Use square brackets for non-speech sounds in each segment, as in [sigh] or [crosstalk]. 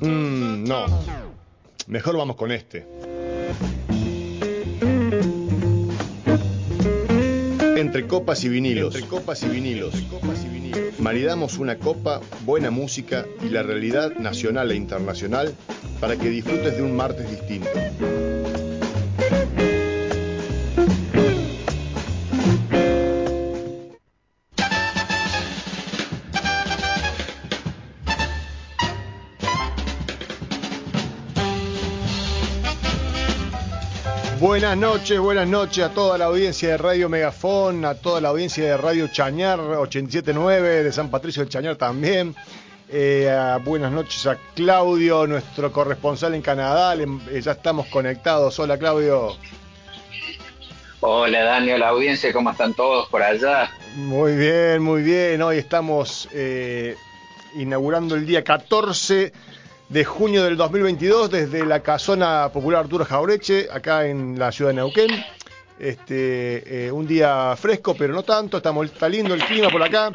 Mm, no. Mejor vamos con este. Entre copas y vinilos. Entre copas y vinilos. copas y vinilos. Maridamos una copa, buena música y la realidad nacional e internacional para que disfrutes de un martes distinto. Buenas noches, buenas noches a toda la audiencia de Radio Megafón, a toda la audiencia de Radio Chañar 879, de San Patricio del Chañar también. Eh, buenas noches a Claudio, nuestro corresponsal en Canadá. Eh, ya estamos conectados. Hola Claudio. Hola Daniel, la audiencia, ¿cómo están todos por allá? Muy bien, muy bien. Hoy estamos eh, inaugurando el día 14 de junio del 2022 desde la casona popular Arturo Jaureche, acá en la ciudad de Neuquén. Este, eh, un día fresco, pero no tanto. Estamos, está lindo el clima por acá.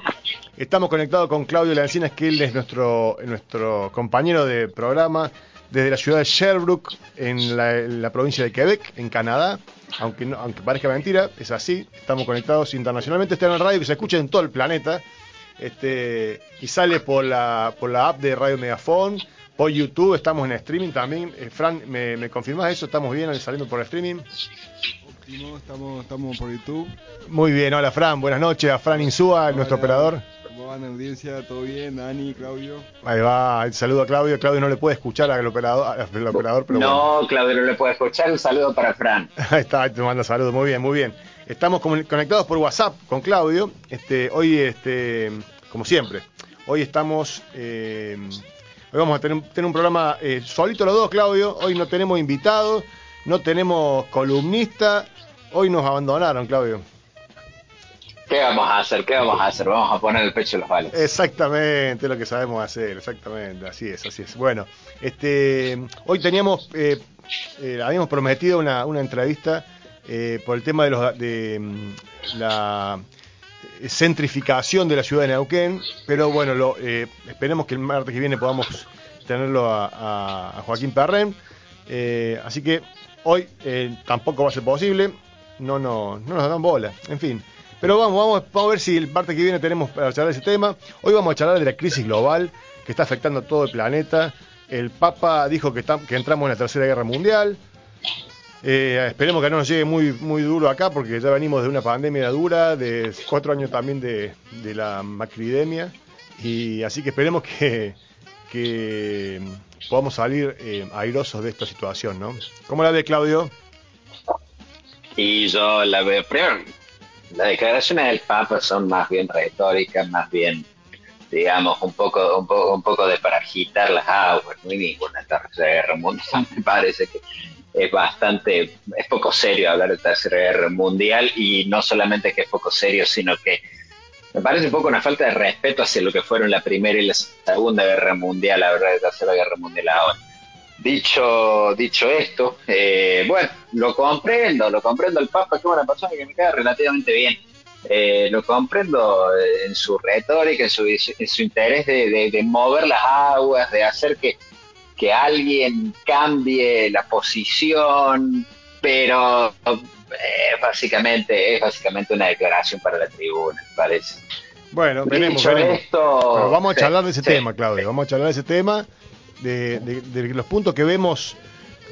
Estamos conectados con Claudio Lancinas, que él es nuestro, nuestro compañero de programa desde la ciudad de Sherbrooke, en la, provincia de Quebec, en Canadá. Aunque, aunque parezca mentira, es así. Estamos conectados internacionalmente. Está en la radio que se escucha en todo el planeta. Este, y sale por la, por la app de Radio Megafon por YouTube, estamos en streaming también. Eh, Fran, ¿me, ¿me, confirmás eso? ¿Estamos bien saliendo por streaming? Óptimo, estamos, estamos por YouTube. Muy bien, hola Fran, buenas noches a Fran Insúa, nuestro operador. ¿Cómo van audiencia? ¿Todo bien? Dani, Claudio. Ahí va, saludo a Claudio. Claudio no le puede escuchar al operador, al operador pero No, Claudio no le puede escuchar. Un saludo para Fran. [laughs] Ahí está, te manda saludos. Muy bien, muy bien. Estamos conectados por WhatsApp con Claudio. Este, hoy, este, como siempre, hoy estamos eh, Hoy vamos a tener, un programa eh, solito los dos, Claudio. Hoy no tenemos invitados, no tenemos columnista. Hoy nos abandonaron, Claudio. ¿Qué vamos a hacer? ¿Qué vamos a hacer? Vamos a poner el pecho en los palos. Exactamente, lo que sabemos hacer, exactamente, así es, así es. Bueno, este, hoy teníamos, eh, eh, habíamos prometido una, entrevista por el tema de, los, de mm, la centrificación de la ciudad de Neuquén, pero bueno, lo, eh, esperemos que el martes que viene podamos tenerlo a, Joaquín Perren. Eh, así que hoy eh, tampoco va a ser posible, no, no, no nos dan bola, en fin. Pero vamos, vamos, a ver si el martes que viene tenemos para charlar ese tema. Hoy vamos a charlar de la crisis global que está afectando a todo el planeta. El Papa dijo que, que entramos en la Tercera Guerra Mundial. Eh, esperemos que no nos llegue muy, muy duro acá porque ya venimos de una pandemia dura, de cuatro años también de, la macridemia. Y así que esperemos que, podamos salir eh, airosos de esta situación, ¿no? ¿Cómo la ve Claudio? Y yo la veo, primero, las declaraciones del Papa son más bien retóricas, más bien, digamos, un poco, un poco, un poco de para agitar las aguas, no hay ninguna tercera guerra mundial, [laughs] me parece que es bastante, es poco serio hablar de Tercera Guerra Mundial y no solamente que es poco serio, sino que me parece un poco una falta de respeto hacia lo que fueron la Primera y la Segunda Guerra Mundial, la verdad, de Tercera Guerra Mundial ahora. Dicho, dicho esto, eh, bueno, lo comprendo, lo comprendo el Papa, que una persona que me queda relativamente bien. Eh, lo comprendo en su retórica, en su, en su interés de, de mover las aguas, de hacer que, que alguien cambie la posición, pero eh, básicamente es básicamente una declaración para la tribuna, parece. Bueno, veremos, vamos a charlar de ese tema, Claudio. Vamos a charlar de ese tema, de, los puntos que vemos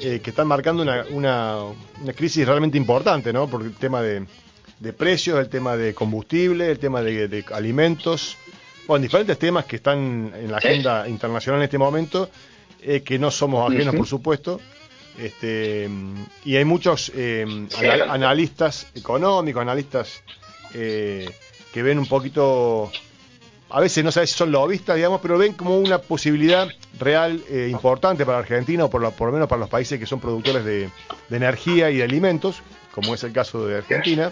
eh, que están marcando una, una, crisis realmente importante, ¿no? Por el tema de, precios, el tema de combustible, el tema de, alimentos, bueno, diferentes temas que están en la agenda internacional en este momento eh, que no somos ajenos, por supuesto. Este, y hay muchos eh, analistas económicos, analistas eh, que ven un poquito, a veces no sabes si son lobistas, digamos, pero ven como una posibilidad real importante para Argentina o por lo, por lo, menos para los países que son productores de, energía y de alimentos, como es el caso de Argentina,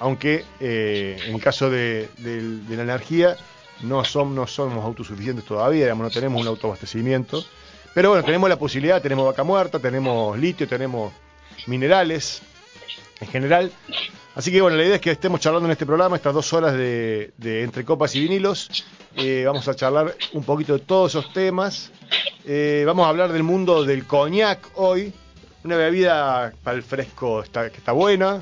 aunque en el caso de, la energía no, son, no somos autosuficientes todavía, digamos, no tenemos un autoabastecimiento. Pero bueno, tenemos la posibilidad, tenemos vaca muerta, tenemos litio, tenemos minerales. en general. Así que bueno, la idea es que estemos charlando en este programa, estas dos horas de, entre copas y vinilos. Eh, vamos a charlar un poquito de todos esos temas. Eh, vamos a hablar del mundo del coñac hoy. Una bebida para el fresco está, que está buena.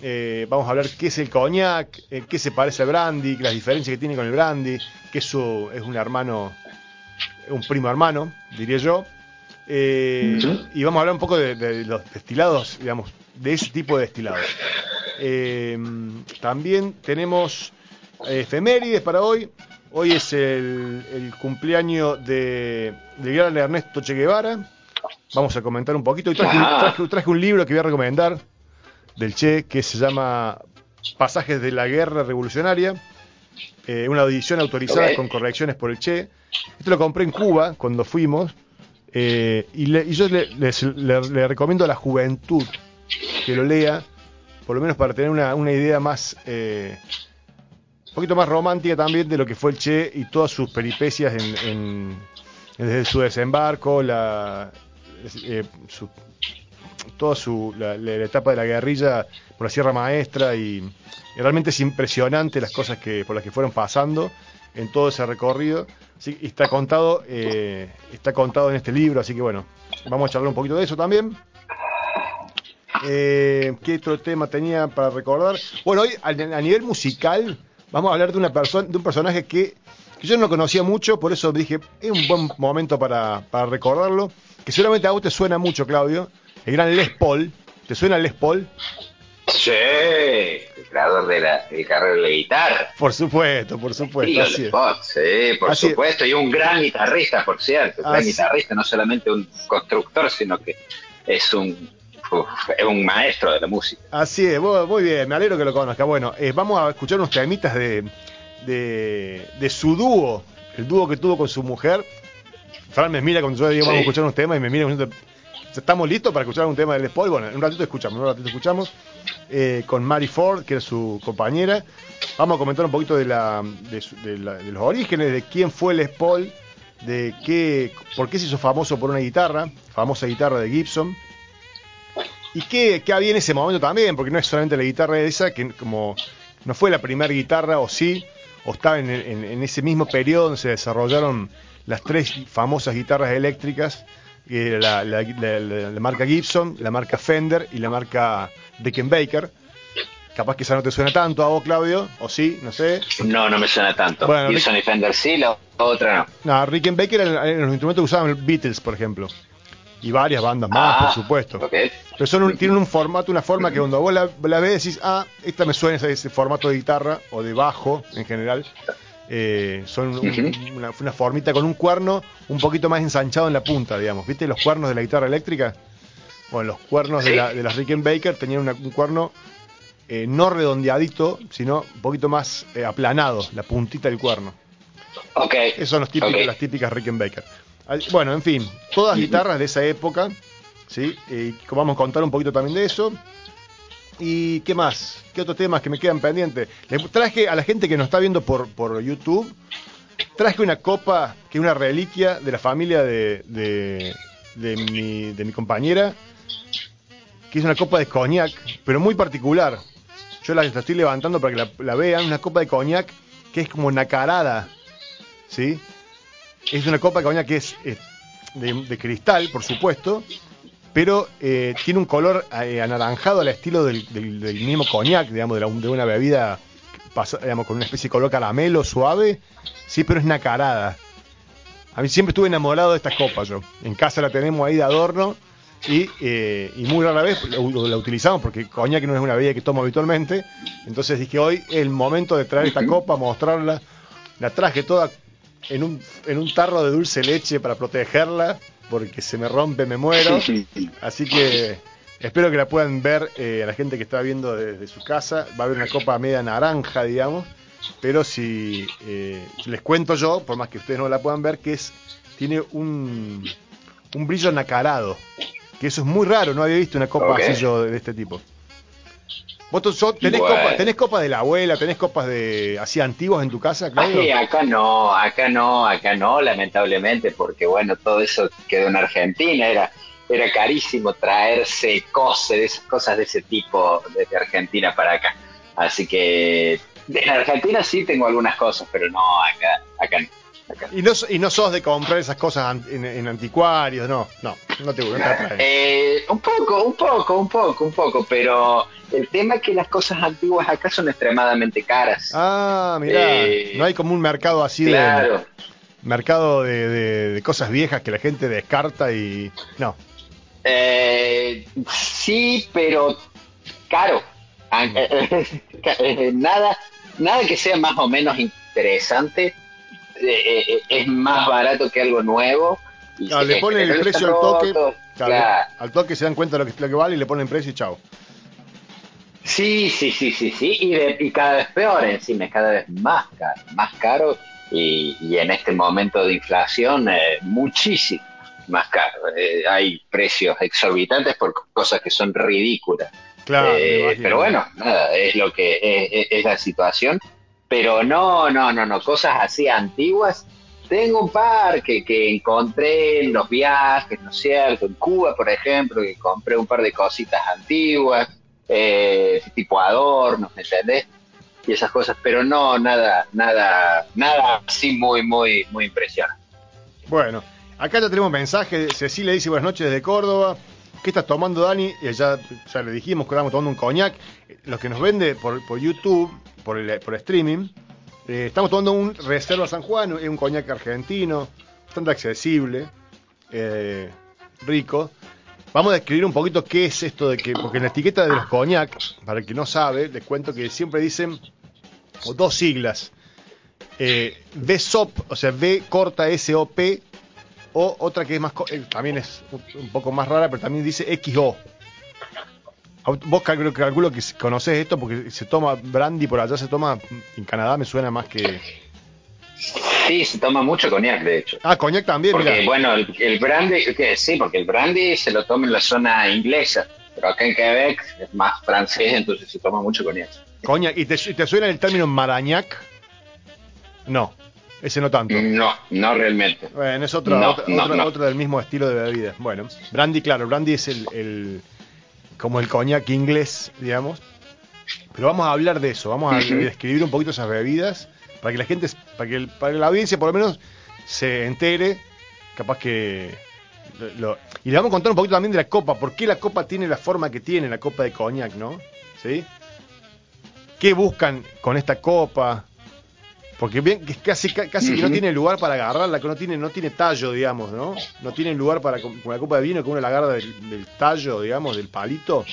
Eh, vamos a hablar qué es el coñac, qué se parece al brandy, las diferencias que tiene con el brandy, que eso es un hermano, un primo hermano, diría yo. Y vamos a hablar un poco de los destilados, digamos, de ese tipo de destilados. Eh, también tenemos efemérides para hoy. Hoy es el, cumpleaños de, del gran Ernesto Che Guevara. Vamos a comentar un poquito. Y traje, un libro que voy a recomendar del Che que se llama Pasajes de la Guerra Revolucionaria. Eh, una edición autorizada con correcciones por el Che. Esto lo compré en Cuba cuando fuimos. Eh, y, yo le recomiendo a la juventud que lo lea, por lo menos para tener una, idea más, eh, un poquito más romántica también de lo que fue el Che y todas sus peripecias en, desde su desembarco, la, eh, toda su, la, etapa de la guerrilla por la Sierra Maestra y, realmente es impresionante las cosas que por las que fueron pasando en todo ese recorrido. está contado, eh, está contado en este libro, así que bueno, vamos a charlar un poquito de eso también. Eh, ¿Qué otro tema tenía para recordar? Bueno, hoy a, nivel musical vamos a hablar de una persona, de un personaje que, yo no conocía mucho, por eso dije, es un buen momento para, recordarlo, que seguramente a vos te suena mucho, Claudio, el gran Les Paul. ¿Te suena Les Paul? Sí, el creador de la, el carrera de la guitarra. Por supuesto, por supuesto. Sí, sí por supuesto, y un gran guitarrista, por cierto, un gran guitarrista, no solamente un constructor, sino que es un es un maestro de la música. Así es, muy bien, me alegro que lo conozca. Bueno, eh, vamos a escuchar unos temitas de, de, su dúo, el dúo que tuvo con su mujer. Fran me mira cuando yo digo vamos a escuchar unos temas y me mira ¿Estamos listos para escuchar un tema del Spoil? Bueno, en un ratito escuchamos, un ratito escuchamos. Eh, con Mary Ford, que es su compañera. Vamos a comentar un poquito de, la, de, los orígenes, de quién fue el Spoil, de qué, por qué se hizo famoso por una guitarra, famosa guitarra de Gibson. Y qué, había en ese momento también, porque no es solamente la guitarra esa, que como no fue la primera guitarra, o sí, o estaba en, ese mismo periodo donde se desarrollaron las tres famosas guitarras eléctricas, la, la, marca Gibson, la marca Fender y la marca Baker Capaz que esa no te suena tanto a vos, Claudio, o sí, no sé. No, no me suena tanto. Gibson y Fender sí, la otra no. No, Rickenbacker eran, los instrumentos que usaban Beatles, por ejemplo y varias bandas más, por ah, supuesto. Pero son tienen un formato, una forma que cuando vos la, ves decís, ah, esta me suena ese, formato de guitarra o de bajo en general. Eh, son una, formita con un cuerno un poquito más ensanchado en la punta, digamos. ¿Viste los cuernos de la guitarra eléctrica? Bueno, los cuernos de, la, de las Rickenbacker tenían un cuerno eh, no redondeadito, sino un poquito más eh, aplanado, la puntita del cuerno. Ok. Esos son los típicos, las típicas Rickenbacker. Bueno, en fin, todas guitarras de esa época, ¿sí? Y vamos a contar un poquito también de eso. ¿Y qué más? ¿Qué otros temas que me quedan pendientes? Le traje a la gente que nos está viendo por, por YouTube, traje una copa que es una reliquia de la familia de, de, mi, de mi compañera, que es una copa de coñac, pero muy particular. Yo la, estoy levantando para que la, la, vean, una copa de coñac que es como nacarada, ¿sí? Es una copa de coñac que es de, cristal, por supuesto, pero eh, tiene un color eh, anaranjado al estilo del, mismo coñac, digamos, de, una bebida, digamos, con una especie de color caramelo suave, sí, pero es nacarada. A mí siempre estuve enamorado de esta copa yo. En casa la tenemos ahí de adorno y, eh, muy rara vez la, la, utilizamos porque coñac no es una bebida que tomo habitualmente. Entonces dije, hoy es el momento de traer esta copa, mostrarla. La traje toda en un, en un tarro de dulce leche para protegerla, porque se me rompe, me muero. Así que espero que la puedan ver eh, la gente que está viendo desde su casa. Va a haber una copa media naranja, digamos. Pero si eh, les cuento yo, por más que ustedes no la puedan ver, que es tiene un, un brillo nacarado. Que eso es muy raro, no había visto una copa así yo de este tipo. ¿Vos tenés, copas, de la abuela, tenés copas de así antiguas en tu casa, Claudio? acá no, acá no, acá no, lamentablemente, porque bueno, todo eso quedó en Argentina, era era carísimo traerse cosas, cosas de ese tipo desde Argentina para acá. Así que en Argentina sí tengo algunas cosas, pero no acá, acá no. ¿Y no, y no sos de comprar esas cosas en, anticuarios, no, no, no te gusta. Eh, un poco, un poco, un poco, un poco, pero el tema es que las cosas antiguas acá son extremadamente caras. Ah, mira, eh, no hay como un mercado así claro. de... Mercado de, cosas viejas que la gente descarta y... No. Eh, sí, pero caro. Ah, mm. [laughs] nada, nada que sea más o menos interesante eh, eh, es más barato que algo nuevo. le ponen el precio al toque, al toque se dan cuenta de lo que, lo que vale y le ponen precio y chao. Sí, sí, sí, sí, sí, y, cada vez peor encima, es cada vez más caro, más caro y, en este momento de inflación eh, muchísimo más caro. hay precios exorbitantes por cosas que son ridículas. Claro, pero bueno, nada, es lo que es la situación pero no, no, no, no, cosas así antiguas. Tengo un par que, que encontré en los viajes, ¿no es cierto? En Cuba, por ejemplo, que compré un par de cositas antiguas, eh, tipo adornos, ¿me entendés? Y esas cosas, pero no, nada, nada, nada así muy, muy, muy impresionante. Bueno, acá ya tenemos mensaje. Cecilia dice buenas noches desde Córdoba. ¿Qué estás tomando, Dani? Y ya, ya le dijimos que estábamos tomando un coñac. Los que nos vende por, por YouTube por el, streaming. Eh, estamos tomando un Reserva San Juan, es un coñac argentino, bastante accesible, eh, rico. Vamos a describir un poquito qué es esto de que, porque en la etiqueta de los coñac, para el que no sabe, les cuento que siempre dicen dos siglas. Eh, o sea, B corta S-O-P, o otra que es más, eh, también es un poco más rara, pero también dice XO. Vos calculo, calculo que conoces esto porque se toma brandy por allá, se toma en Canadá, me suena más que. Sí, se toma mucho coñac, de hecho. Ah, coñac también, porque, Bueno, el, brandy, sí, porque el brandy se lo toma en la zona inglesa, pero acá en Quebec es más francés, entonces se toma mucho coñac. Coñac, ¿y te, te suena el término marañac? No, ese no tanto. No, no realmente. Bueno, es otra, otra, del mismo estilo de bebida. Bueno, brandy, claro, brandy es el como el coñac inglés, digamos. Pero vamos a hablar de eso, vamos a describir un poquito esas bebidas para que la gente, para que, para la audiencia por lo menos se entere, capaz que... y le vamos a contar un poquito también de la copa, por qué la copa tiene la forma que tiene, la copa de coñac, ¿no? ¿Sí? ¿Qué buscan con esta copa? Porque bien, que casi, casi que no tiene lugar para agarrarla, que no tiene, no tiene tallo, digamos, ¿no? No tiene lugar para, con la copa de vino, que uno la agarra del, tallo, digamos, del palito.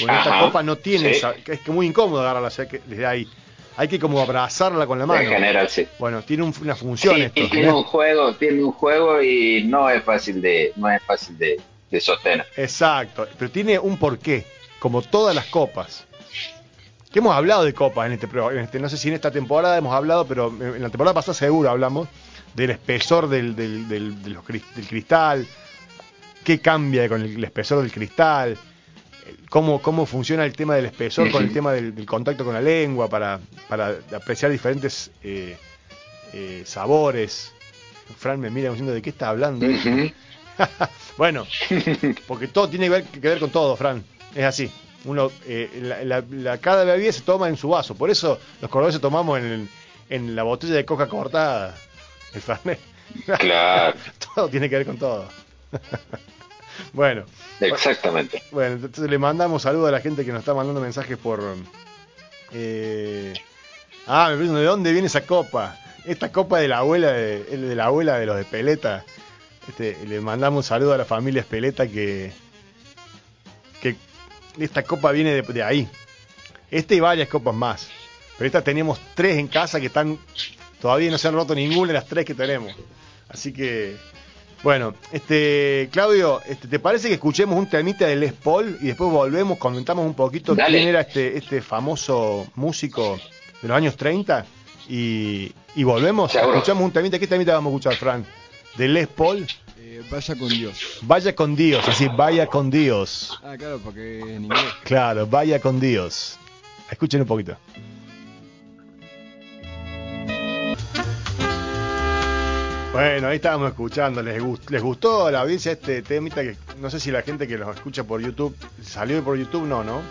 Con esta copa no tiene esa, es que muy incómodo agarrarla desde ahí. Hay que como abrazarla con la mano. En general, sí. Bueno, tiene una función sí, esto. Tiene un juego, tiene un juego y no es fácil de, no es fácil de, de sostener. Exacto, pero tiene un porqué, como todas las copas que hemos hablado de copas en este, en este, no sé si en esta temporada hemos hablado, pero en la temporada pasada seguro hablamos del espesor del, del, del, cristal, qué cambia con el, espesor del cristal, cómo, cómo funciona el tema del espesor con el tema del, contacto con la lengua para, para apreciar diferentes eh, eh, sabores. Fran me mira diciendo de qué está hablando. [laughs] bueno, [laughs] porque todo tiene que ver con todo, Fran. Es así uno eh, la, cada bebida se toma en su vaso. Por eso los cordobeses tomamos en, en la botella de coca cortada el Fernet. Claro. [laughs] todo tiene que ver con todo. [laughs] bueno. Exactamente. Bueno, entonces le mandamos saludos a la gente que nos está mandando mensajes por... Eh, ah, me pregunto, ¿de dónde viene esa copa? Esta copa de la abuela de, de la abuela de los de Peleta. Este, le mandamos un saludo a la familia Espeleta que esta copa viene de, ahí. Esta y varias copas más. Pero esta tenemos tres en casa que están. Todavía no se han roto ninguna de las tres que tenemos. Así que. Bueno, este Claudio, este, ¿te parece que escuchemos un temita de Les Paul y después volvemos, comentamos un poquito quién era este, este famoso músico de los años 30 y, y volvemos? Escuchamos un temita, ¿qué temita vamos a escuchar, Fran? De Les Paul. Eh, vaya con Dios. Vaya con Dios, así, vaya con Dios. Ah, claro, porque en inglés. Claro, vaya con Dios. Escuchen un poquito. Bueno, ahí estábamos escuchando. ¿Les, ¿Les gustó a la audiencia este temita? Que no sé si la gente que los escucha por YouTube salió por YouTube, no, ¿no?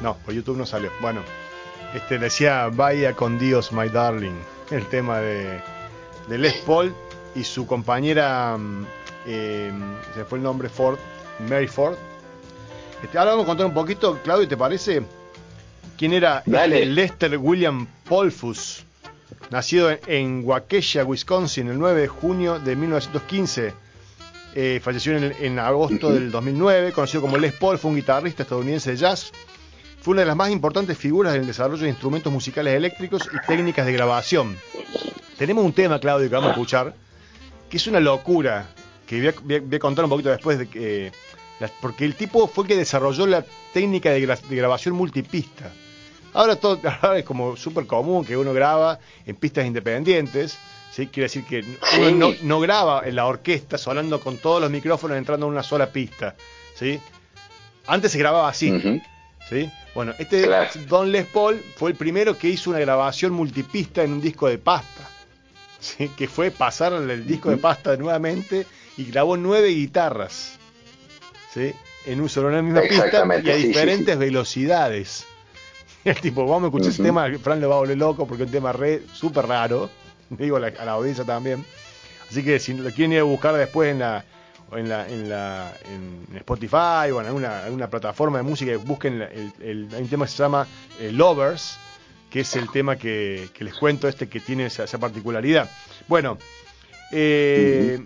No, por YouTube no salió. Bueno, este decía Vaya con Dios, my darling. El tema de, de Les Paul y su compañera, mm, eh, se fue el nombre Ford, Mary Ford. Este, ahora vamos a contar un poquito, Claudio, ¿te parece? ¿Quién era este Lester William Polfus? Nacido en Waukesha, Wisconsin, el 9 de junio de 1915. Eh, falleció en, agosto del 2009, conocido como Les Paul, fue un guitarrista estadounidense de jazz. Fue una de las más importantes figuras del desarrollo de instrumentos musicales eléctricos y técnicas de grabación. Tenemos un tema, Claudio, que vamos a escuchar, que es una locura, que voy a, contar un poquito después de que... porque el tipo fue el que desarrolló la técnica de grabación multipista. Ahora todo [laughs] es como súper común que uno graba en pistas independientes. ¿sí? Quiere decir que uno no, graba en la orquesta sonando con todos los micrófonos entrando en una sola pista. ¿sí? Antes se grababa así. ¿sí? Bueno, este Don Les Paul fue el primero que hizo una grabación multipista en un disco de pasta. ¿Sí? Que fue pasar el disco de pasta nuevamente y grabó nueve guitarras. ¿sí? En un solo en la misma pista y a diferentes velocidades. [laughs] el tipo, vamos a escuchar ese tema, Fran lo va a volver loco porque es un tema re súper raro, [laughs] digo a la, audiencia también. Así que si lo quieren ir a buscar después en la en la, en, la, en Spotify o en alguna, plataforma de música, busquen el, hay un tema que se llama eh, Lovers, que es el tema que, les cuento este que tiene esa, particularidad. Bueno, eh,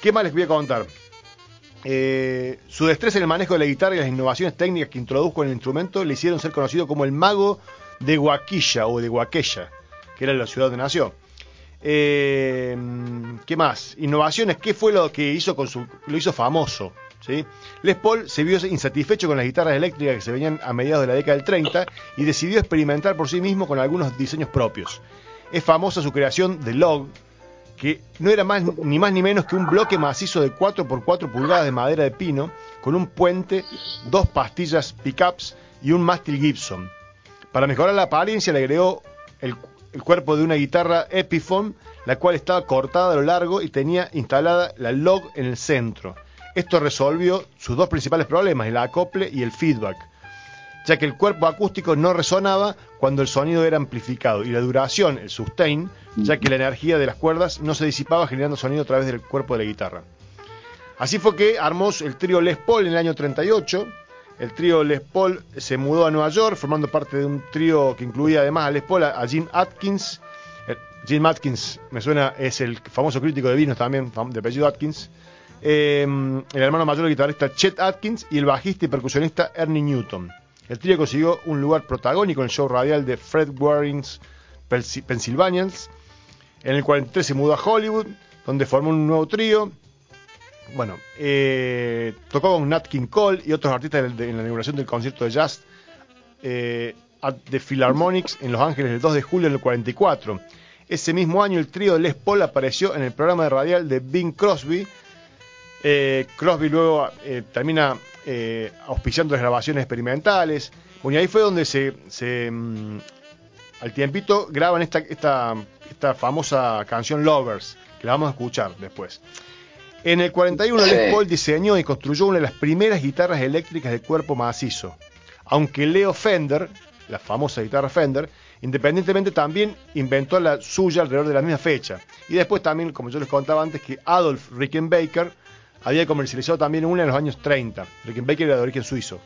¿qué más les voy a contar? Eh, su destreza en el manejo de la guitarra y las innovaciones técnicas que introdujo en el instrumento le hicieron ser conocido como el mago de Guaquilla o de Guaqueya, que era la ciudad donde nació. Eh, ¿Qué más? Innovaciones, ¿qué fue lo que hizo con su, lo hizo famoso? Les Paul se vio insatisfecho con las guitarras eléctricas que se venían a mediados de la década del 30 y decidió experimentar por sí mismo con algunos diseños propios. Es famosa su creación de Log, que no era más, ni más ni menos que un bloque macizo de 4x4 pulgadas de madera de pino, con un puente, dos pastillas pickups y un mástil Gibson. Para mejorar la apariencia le agregó el, cuerpo de una guitarra Epiphone, la cual estaba cortada a lo largo y tenía instalada la log en el centro. Esto resolvió sus dos principales problemas, el acople y el feedback, ya que el cuerpo acústico no resonaba cuando el sonido era amplificado y la duración, el sustain, ya que la energía de las cuerdas no se disipaba generando sonido a través del cuerpo de la guitarra. Así fue que armó el trío Les Paul en el año 38. El trío Les Paul se mudó a Nueva York, formando parte de un trío que incluía además a Les Paul, a Jim Atkins. Eh, Jim Atkins, me suena, es el famoso crítico de vinos también, de apellido Atkins. Em, el hermano mayor del guitarrista Chet Atkins y el bajista y percusionista Ernie Newton. El trío consiguió un lugar protagónico en el show radial de Fred Waring's Pennsylvanians en el 43 se mudó a Hollywood, donde formó un nuevo trío. Bueno, eh, tocó con Nat King Cole y otros artistas en, la inauguración del concierto de jazz eh, at the Philharmonics en Los Ángeles el 2 de julio del 44. Ese mismo año el trío Les Paul apareció en el programa de radial de Bing Crosby. Eh, Crosby luego termina auspiciando las grabaciones experimentales. Bueno, y ahí fue donde se, mm, al tiempito graban esta, esta esta famosa canción Lovers, que la vamos a escuchar después. En el 41 Les Paul diseñó y construyó una de las primeras guitarras eléctricas de cuerpo macizo, aunque Leo Fender, la famosa guitarra Fender, independientemente también inventó la suya alrededor de la misma fecha. Y después también, como yo les contaba antes, que Adolf Rickenbacker había comercializado también una en los años 30. Rickenbacker era de origen suizo.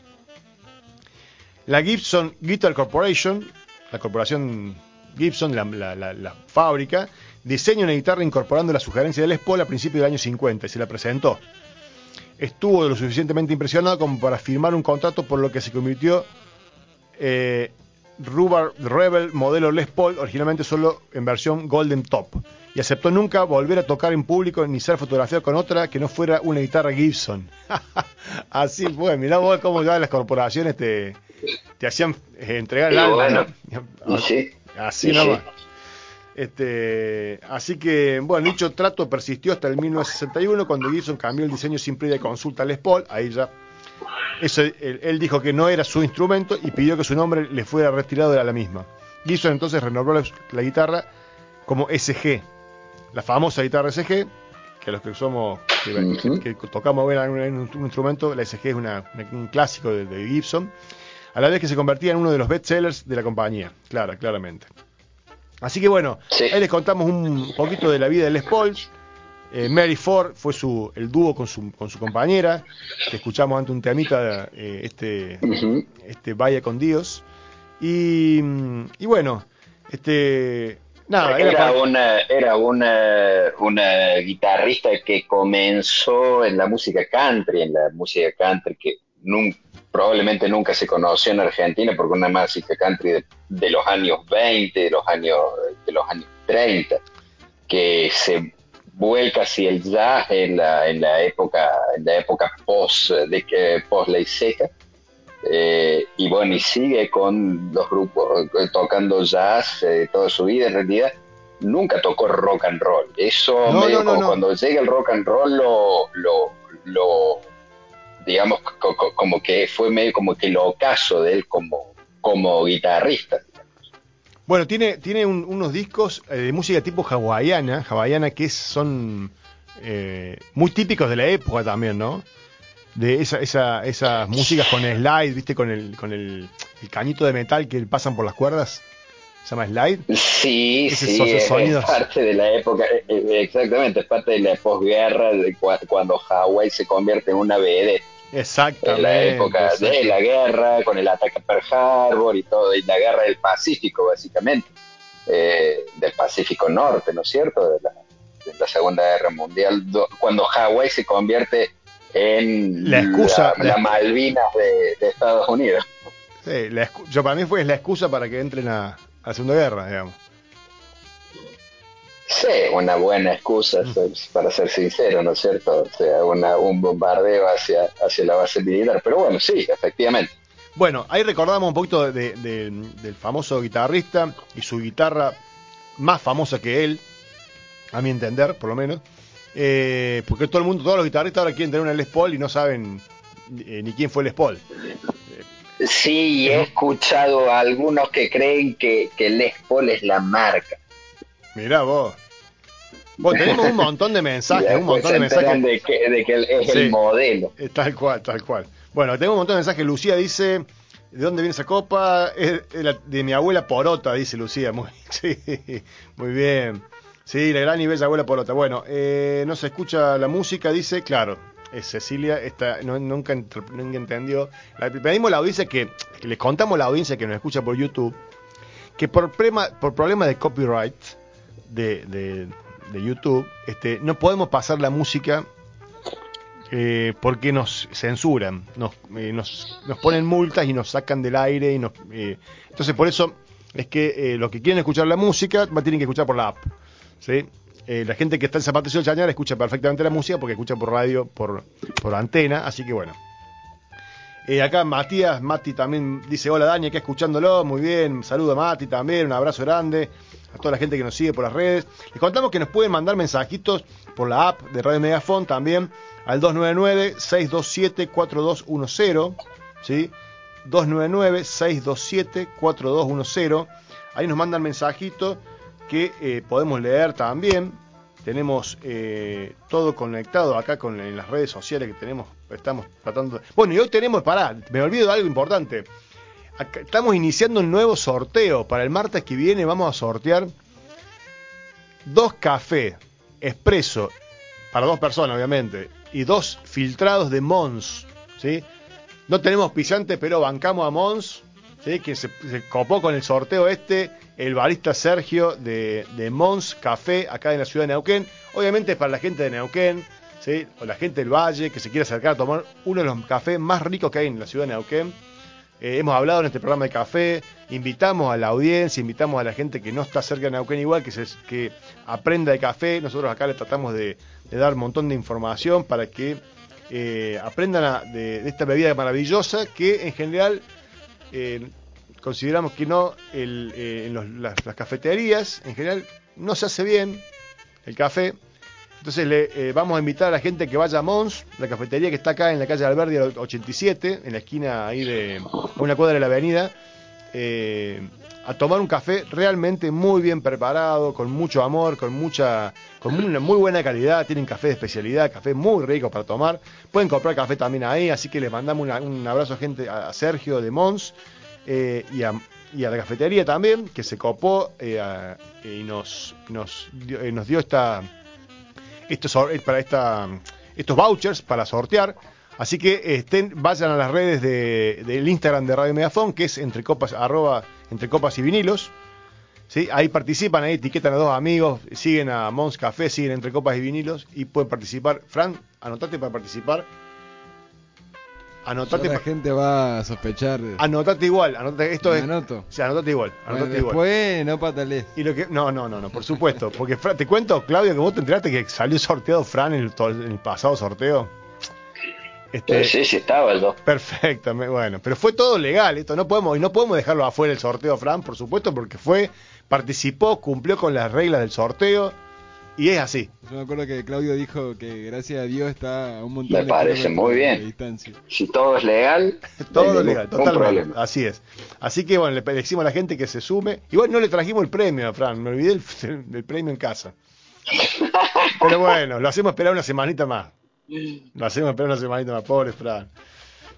La Gibson Guitar Corporation, la corporación Gibson, la, fábrica, diseña una guitarra incorporando la sugerencia del Les Paul a principios del año 50 y se la presentó. Estuvo lo suficientemente impresionado como para firmar un contrato por lo que se convirtió eh, Rebel modelo Les Paul, originalmente solo en versión Golden Top, y aceptó nunca volver a tocar en público ni ser fotografiado con otra que no fuera una guitarra Gibson. [laughs] Así fue, mirá vos cómo ya las corporaciones te, te hacían eh, entregar el alma. sí. Así nomás. Este, así que, bueno, dicho trato persistió hasta el 1961 cuando Gibson cambió el diseño sin previa consulta a Les Paul. Ahí ya. Eso, él, dijo que no era su instrumento y pidió que su nombre le fuera retirado de la misma. Gibson entonces renombró la, guitarra como SG. La famosa guitarra SG, que los que somos, que, tocamos bien un, instrumento, la SG es un clásico de, Gibson, a la vez que se convertía en uno de los bestsellers de la compañía, clara, claramente. Así que bueno, ahí les contamos un poquito de la vida de Les Paul. Eh, Mary Ford fue su, el dúo con su, con su compañera, que escuchamos ante un temita, eh, este, este Vaya con Dios. Y, y bueno, este, Nada, era, una, era una, una guitarrista que comenzó en la música country, en la música country que probablemente nunca se conoció en Argentina porque una música country de, los años 20, de los años, de los años 30, que se vuelca hacia el jazz en la, en la época, en la época post, de, post ley seca eh, y bueno, y sigue con los grupos eh, tocando jazz eh, toda su vida en realidad. Nunca tocó rock and roll. Eso medio como cuando llega el rock and roll lo, lo, digamos, como que fue medio como que lo ocaso de él como, como guitarrista. Bueno, tiene, tiene unos discos de música tipo hawaiana, hawaiana que son muy típicos de la época también, ¿no? De esa, esa, esas músicas con slide, ¿viste? Con el, con el, cañito de metal que pasan por las cuerdas. ¿Se llama slide? Sí, sí, es, parte de la época, eh, eh, exactamente, es parte de la posguerra, de cuando Hawái se convierte en una BD. Exactamente. En la época de la guerra, con el ataque a Pearl Harbor y todo, y la guerra del Pacífico, básicamente, eh, del Pacífico Norte, ¿no es cierto? De la, de la Segunda Guerra Mundial, cuando Hawái se convierte en la excusa la, Malvinas de, Estados Unidos. Sí, yo para mí fue la excusa para que entren a, la Segunda Guerra, digamos. Sí, una buena excusa, mm. para ser sincero, ¿no es cierto? O sea, un bombardeo hacia, hacia la base militar. Pero bueno, sí, efectivamente. Bueno, ahí recordamos un poquito del famoso guitarrista y su guitarra más famosa que él, a mi entender, por lo menos, eh, porque todo el mundo, todos los guitarristas ahora quieren tener una Les Paul y no saben eh, ni quién fue Les Paul. Sí, he escuchado a algunos que creen que, que Les Paul es la marca. Mirá vos. Bueno, tenemos un montón de mensajes, un montón de mensajes. De que, de que es el modelo. Eh, tal cual, tal cual. Bueno, tengo un montón de mensajes. Lucía dice, ¿de dónde viene esa copa? Es de, mi abuela Porota, dice Lucía. Muy, [laughs] sí, muy bien. Sí, la gran y bella abuela Porota. Bueno, eh, no se escucha la música, dice, claro, es Cecilia, esta, nunca, entendió. Le pedimos la audiencia que, les contamos a la audiencia que nos escucha por YouTube, que por, problema, por problemas de copyright de, de, YouTube, este, no podemos pasar la música eh, porque nos censuran, nos, eh, nos, nos, ponen multas y nos sacan del aire. y nos Entonces, por eso es que los que quieren escuchar la música tienen que escuchar por la app. ¿Sí? Eh, la gente que está en Zapatillo del Chañar escucha perfectamente la música porque escucha por radio, por, antena, así que bueno. Eh, acá Matías, Mati también dice, hola Dani, acá escuchándolo, muy bien, saludo a Mati también, un abrazo grande a toda la gente que nos sigue por las redes. Les contamos que nos pueden mandar mensajitos por la app de Radio Megafon también al 299-627-4210, ¿sí? 299-627-4210, ahí nos mandan mensajitos que eh, podemos leer también. Tenemos eh, todo conectado acá con en las redes sociales que tenemos, estamos tratando de... Bueno, y hoy tenemos, pará, me olvido de algo importante. estamos iniciando un nuevo sorteo. Para el martes que viene vamos a sortear dos cafés expreso para dos personas, obviamente, y dos filtrados de Mons. ¿sí? No tenemos pisante, pero bancamos a Mons, ¿sí? que se copó con el sorteo este el barista Sergio de, Mons Café, acá en la ciudad de Neuquén. Obviamente para la gente de Neuquén, o la gente del Valle que se quiere acercar a tomar uno de los cafés más ricos que hay en la ciudad de Neuquén. Eh, hemos hablado en este programa de café, invitamos a la audiencia, invitamos a la gente que no está cerca de Neuquén igual, que, se, que aprenda de café. Nosotros acá le tratamos de, dar un montón de información para que eh, aprendan de, esta bebida maravillosa que en general eh, consideramos que no, eh, en las, cafeterías en general no se hace bien el café. Entonces le eh, vamos a invitar a la gente que vaya a Mons, la cafetería que está acá en la calle Alberdi 87, en la esquina ahí de una cuadra de la avenida. Eh, a tomar un café realmente muy bien preparado, con mucho amor, con mucha, con una muy buena calidad. Tienen café de especialidad, café muy rico para tomar. Pueden comprar café también ahí, así que les mandamos un abrazo a gente, a Sergio de Mons eh, y, a, la cafetería también, que se copó eh, y nos, nos, dio, eh, nos dio esta, estos, para esta, estos vouchers para sortear. Así que estén, vayan a las redes de, del Instagram de Radio Megafon, que es entre copas y vinilos. ¿sí? Ahí participan, ahí etiquetan a dos amigos, siguen a Mons Café, siguen entre copas y vinilos y pueden participar. Fran, anotate para participar. Anotate. La gente va a sospechar. Anotate igual, anotate, esto es. Anoto. Sí, anotate igual. Anotate después no patales. Y lo que, no, no, no, no, por supuesto. Porque te cuento, Claudio, que vos te enteraste que salió sorteado Fran en el, en el pasado sorteo. Este, sí, sí, estaba el dos. Perfecto, bueno, pero fue todo legal, esto no podemos, y no podemos dejarlo afuera el sorteo, Fran, por supuesto, porque fue, participó, cumplió con las reglas del sorteo, y es así. Yo me acuerdo que Claudio dijo que gracias a Dios está a un montón me parece muy bien. distancia. Si todo es legal, [laughs] todo es legal, totalmente. Así es. Así que bueno, le decimos a la gente que se sume. Igual no le trajimos el premio a Fran, me olvidé del [laughs] premio en casa. Pero bueno, lo hacemos esperar una semanita más. Lo hacemos esperar una semanita más, pobre Fran.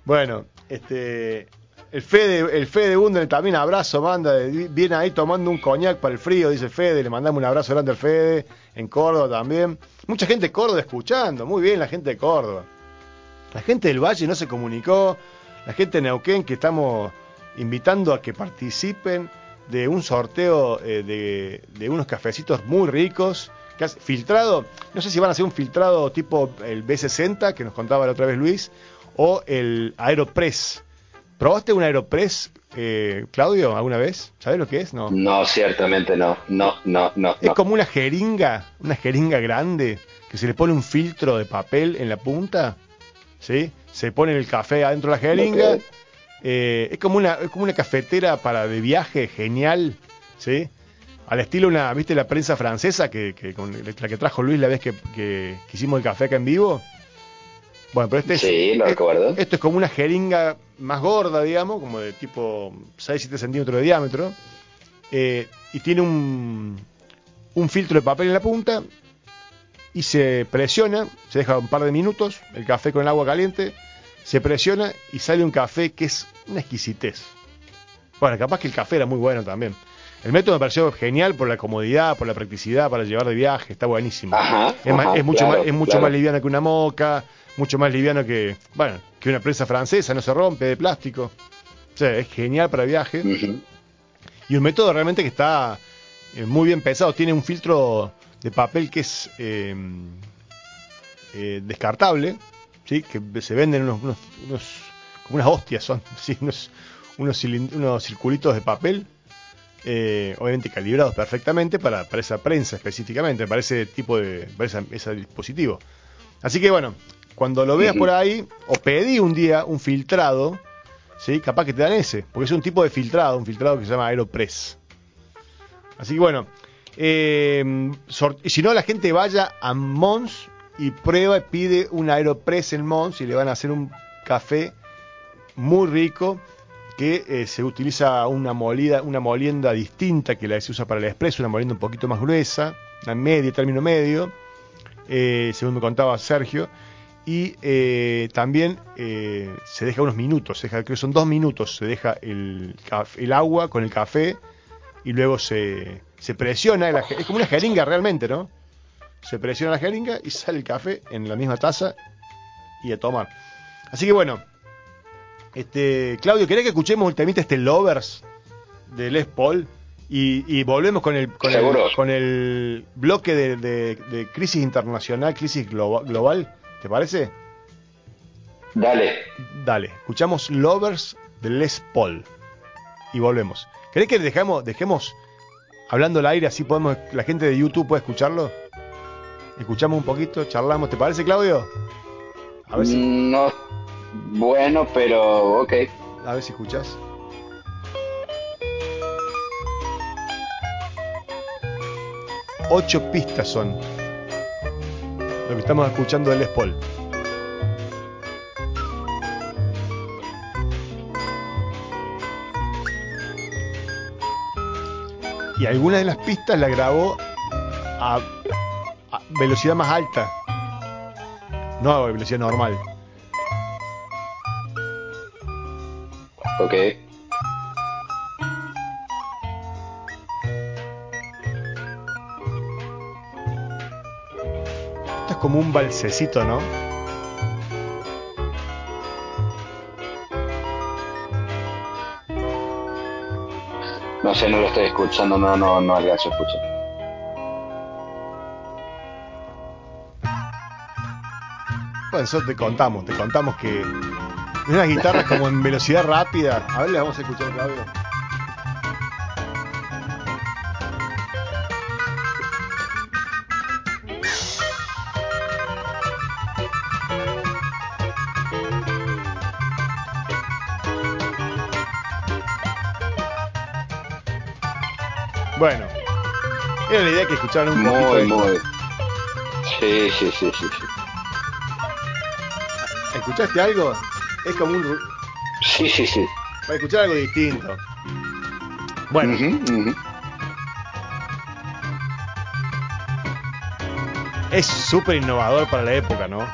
Bueno, este. El Fede, el Fede Bunder también abrazo, manda, viene ahí tomando un coñac para el frío, dice Fede, le mandamos un abrazo grande al Fede, en Córdoba también. Mucha gente Córdoba escuchando, muy bien la gente de Córdoba. La gente del Valle no se comunicó, la gente de Neuquén que estamos invitando a que participen de un sorteo eh, de, de unos cafecitos muy ricos filtrado, no sé si van a ser un filtrado tipo el B60 que nos contaba la otra vez Luis, o el Aeropress. ¿Probaste un Aeropress, eh, Claudio, alguna vez? ¿Sabes lo que es? No, no ciertamente no. No, no, no. Es como una jeringa, una jeringa grande, que se le pone un filtro de papel en la punta, ¿sí? Se pone el café adentro de la jeringa. Eh, es, como una, es como una cafetera para de viaje, genial, ¿sí? al estilo una, ¿viste la prensa francesa que, con la que trajo Luis la vez que, hicimos el café acá en vivo? Bueno, pero este es, lo recuerdo. Esto es como una jeringa más gorda, digamos, como de tipo 6-7 centímetros de diámetro, eh, y tiene un, un filtro de papel en la punta, y se presiona, se deja un par de minutos, el café con el agua caliente, se presiona y sale un café que es una exquisitez. Bueno, capaz que el café era muy bueno también. El método me pareció genial por la comodidad, por la practicidad para llevar de viaje, está buenísimo. es, mucho, más, es mucho más liviano que una moca, mucho más liviano que, bueno, que una prensa francesa, no se rompe de plástico. O sea, es genial para viaje. Y un método realmente que está eh, muy bien pensado. Tiene un filtro de papel que es em, eh, descartable, ¿sí? que se venden unos, unos, como unas hostias, son [laughs] ¿sí? unos, unos, unos circulitos de papel eh, obviamente calibrados perfectamente para, esa prensa específicamente, para ese tipo de, para ese dispositivo. Así que bueno, cuando lo veas por ahí, o pedí un día un filtrado, ¿sí? capaz que te dan ese, porque es un tipo de filtrado, un filtrado que se llama Aeropress. Así que bueno, eh, y si no, la gente vaya a Mons y prueba y pide un Aeropress en Mons y le van a hacer un café muy rico que eh, se utiliza una molida, una molienda distinta que la que se usa para el expreso, una molienda un poquito más gruesa, una media, término medio, eh, según me contaba Sergio, y eh, también se deja unos minutos, se deja, creo que son dos minutos, se deja el, el agua con el café y luego se, se presiona, es como una jeringa realmente, ¿no? Se presiona la jeringa y sale el café en la misma taza y a tomar. Así que bueno, este, Claudio, ¿querés que escuchemos últimamente este Lovers de Les Paul? Y, volvemos con el, con el, bloque de, crisis internacional, crisis global, ¿te parece? Dale. Dale, escuchamos Lovers de Les Paul y volvemos. ¿Querés que dejemos, dejemos hablando al aire así podemos la gente de YouTube puede escucharlo? Escuchamos un poquito, charlamos, ¿te parece, Claudio? A ver si... No bueno, pero ok. A ver si escuchas. Ocho pistas son lo que estamos escuchando del Les Paul. y alguna de las pistas la grabó a, velocidad más alta, no a velocidad normal. Ok. Como un balsecito, ¿no? No sé, no lo estoy escuchando, no, no, no alcanzo a escuchar. Bueno, eso te contamos, te contamos que unas guitarras como en velocidad rápida. A ver, le vamos a escuchar, Claudio. Bueno, un muy, poquito. Muy, Sí, sí, sí, sí, sí. ¿Escuchaste algo? Es como un... Sí, sí, sí. Para escuchar algo distinto. Bueno. Es súper innovador para la época, ¿no?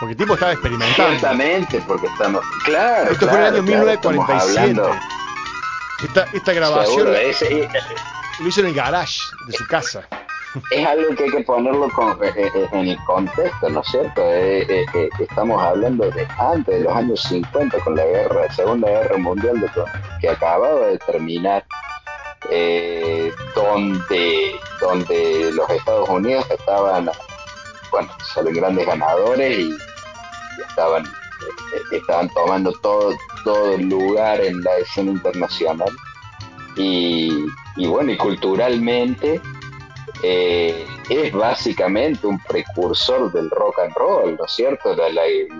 Porque el tipo estaba experimentando. Ciertamente, porque estamos... Claro, Esto fue en el año 1947. Esta, esta grabación lo hizo en el garage de su casa. Es algo que hay que ponerlo eh, eh, eh, en el contexto, ¿no es cierto? estamos hablando de antes de los años 50 con la guerra, Segunda Guerra Mundial de, que acababa de terminar, donde, donde los Estados Unidos estaban, bueno, son grandes ganadores y estaban estaban tomando todo, todo el lugar en la escena internacional. Y, bueno, y culturalmente eh, es básicamente un precursor del rock and roll, ¿no es cierto?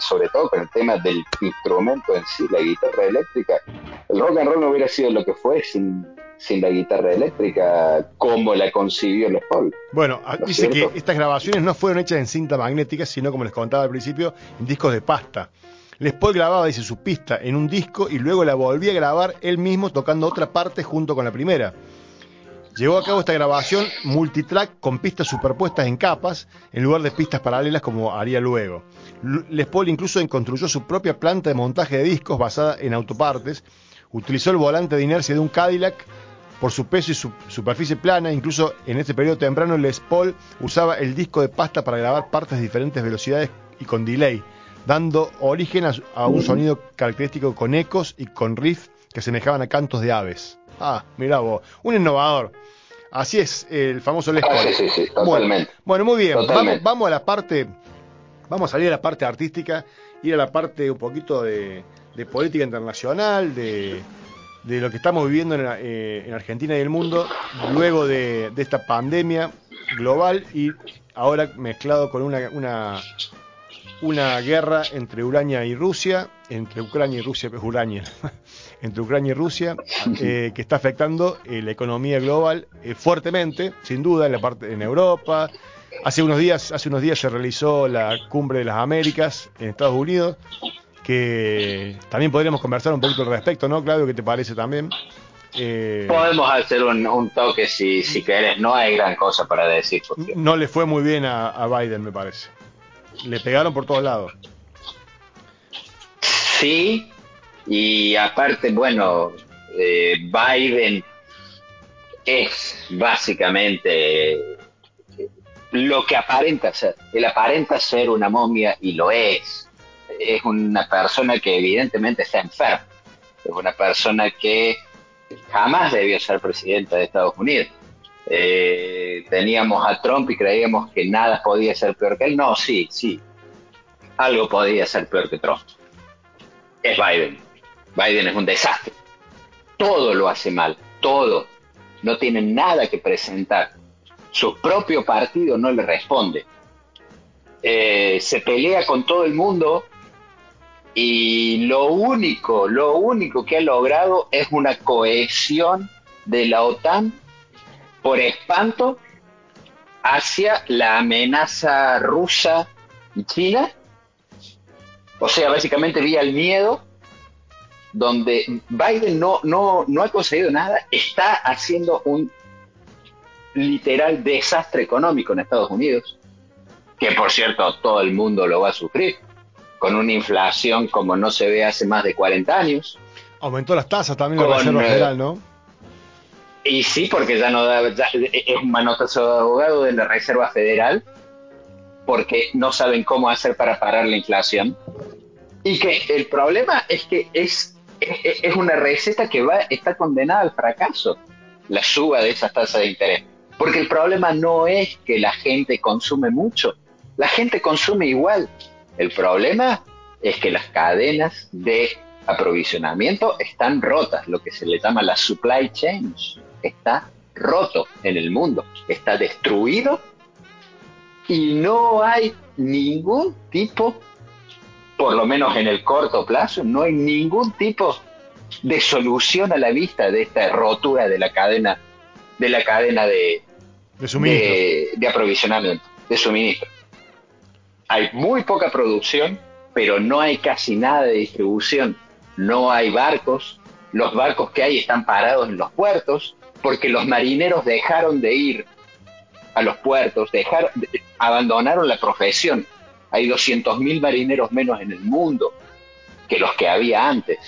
sobre todo con el tema del instrumento en sí, la guitarra eléctrica. El rock and roll no hubiera sido lo que fue sin, sin la guitarra eléctrica como la concibió Les Paul. Bueno, dice que estas grabaciones no fueron hechas en cinta magnética, sino como les contaba al principio, en discos de pasta. Les Paul grababa, dice, su pista en un disco y luego la volvía a grabar él mismo tocando otra parte junto con la primera. Llevó a cabo esta grabación multitrack con pistas superpuestas en capas en lugar de pistas paralelas como haría luego. Les Paul incluso construyó su propia planta de montaje de discos basada en autopartes, utilizó el volante de inercia de un Cadillac por su peso y su superficie plana, incluso en este periodo temprano Les Paul usaba el disco de pasta para grabar partes de diferentes velocidades y con delay dando origen a, un sonido característico con ecos y con riffs que semejaban a cantos de aves. Ah, mira vos, un innovador. Así es el famoso Les ah, sí, sí, totalmente. Bueno, muy bien, vamos, a la parte, vamos a salir a la parte artística, ir a la parte un poquito de, política internacional, de, lo que estamos viviendo eh, en, Argentina y el mundo, luego de, esta pandemia global y ahora mezclado con una, una guerra entre Ucrania y Rusia, entre Ucrania y Rusia, Ucrania, [laughs] entre Ucrania y Rusia, [laughs] eh, que está afectando eh, la economía global eh, fuertemente, sin duda, en la parte en Europa. Hace unos días, hace unos días se realizó la cumbre de las Américas en Estados Unidos, que también podríamos conversar un poquito al respecto, ¿no, Claudio? ¿Qué te parece también? Podemos hacer un, toque si, si querés, no hay gran cosa para decir. No le fue muy bien a Biden, me parece. Le pegaron por todos lados. Sí, y aparte, bueno, eh, Biden es básicamente lo que aparenta ser. Él aparenta ser una momia y lo es. Es una persona que evidentemente está enferma. Es una persona que jamás debió ser presidenta de Estados Unidos. Eh, teníamos a Trump y creíamos que nada podía ser peor que él. No, sí, sí. Algo podía ser peor que Trump. Es Biden. Biden es un desastre. Todo lo hace mal. Todo. No tiene nada que presentar. Su propio partido no le responde. Eh, se pelea con todo el mundo y lo único, lo único que ha logrado es una cohesión de la OTAN por espanto hacia la amenaza rusa y china. O sea, básicamente vía el miedo donde Biden no, no, no ha conseguido nada, está haciendo un literal desastre económico en Estados Unidos, que por cierto todo el mundo lo va a sufrir, con una inflación como no se ve hace más de 40 años. Aumentó las tasas también la Reserva eh, Federal, ¿no? Y sí, porque ya no da, es un manotazo de abogado de la Reserva Federal, porque no saben cómo hacer para parar la inflación. Y que el problema es que es, una receta que va, está condenada al fracaso, la suba de esas tasas de interés. Porque el problema no es que la gente consume mucho, la gente consume igual. El problema es que las cadenas de aprovisionamiento están rotas, lo que se le llama la supply chain está roto en el mundo, está destruido y no hay ningún tipo, por lo menos en el corto plazo, no hay ningún tipo de solución a la vista de esta rotura de la cadena de la cadena de, de, de aprovisionamiento, de suministro. Hay muy poca producción, pero no hay casi nada de distribución. No hay barcos, los barcos que hay están parados en los puertos, porque los marineros dejaron de ir a los puertos, dejaron, abandonaron la profesión. Hay 200.000 marineros menos en el mundo que los que había antes.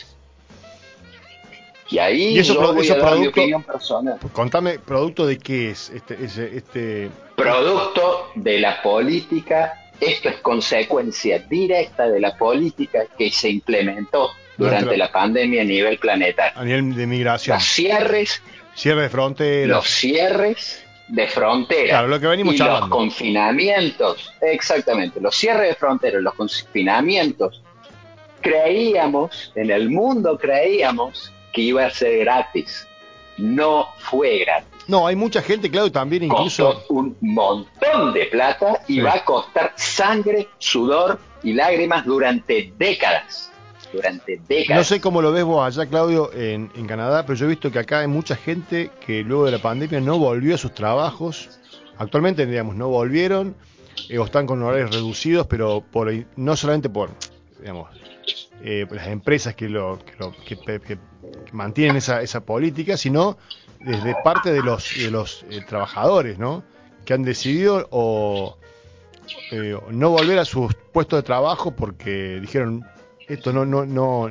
Y ahí eso, yo voy a dar mi opinión personal. Contame, ¿producto de qué es este, este... Producto de la política, esto es consecuencia directa de la política que se implementó durante la pandemia a nivel planetario. A nivel de migración. Los cierres Cierre de fronteras. Los cierres de fronteras. Claro, lo que venimos y Los confinamientos, exactamente, los cierres de fronteras, los confinamientos. Creíamos, en el mundo creíamos que iba a ser gratis. No fue gratis. No, hay mucha gente, claro, también incluso. Costó un montón de plata y va a costar sangre, sudor y lágrimas durante décadas durante décadas. No sé cómo lo ves vos allá, Claudio, en, Canadá, pero yo he visto que acá hay mucha gente que luego de la pandemia no volvió a sus trabajos. Actualmente, digamos, no volvieron eh, o están con horarios reducidos, pero por no solamente por, digamos, eh, las empresas que lo, que, mantienen esa, esa política, sino desde parte de los, de los eh, trabajadores, ¿no? Que han decidido o no volver a sus puestos de trabajo porque dijeron esto no, no, no,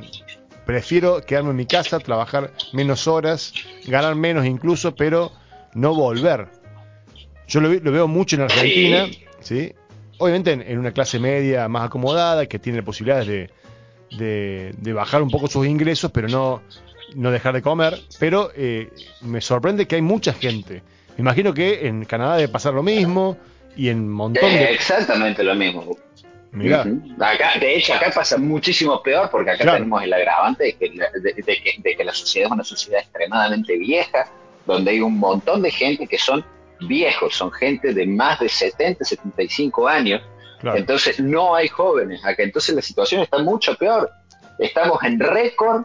prefiero quedarme en mi casa, trabajar menos horas, ganar menos incluso, pero no volver. Yo lo, veo mucho en Argentina, ¿sí? Obviamente en, una clase media más acomodada, que tiene posibilidades de, de, bajar un poco sus ingresos, pero no, no dejar de comer. Pero eh, me sorprende que hay mucha gente. Me imagino que en Canadá debe pasar lo mismo y en montón de... Exactamente lo mismo acá, de hecho, acá pasa muchísimo peor porque acá tenemos el agravante de que, de, que, la sociedad es una sociedad extremadamente vieja, donde hay un montón de gente que son viejos, son gente de más de 70, 75 años. Entonces no hay jóvenes acá. Entonces la situación está mucho peor. Estamos en récord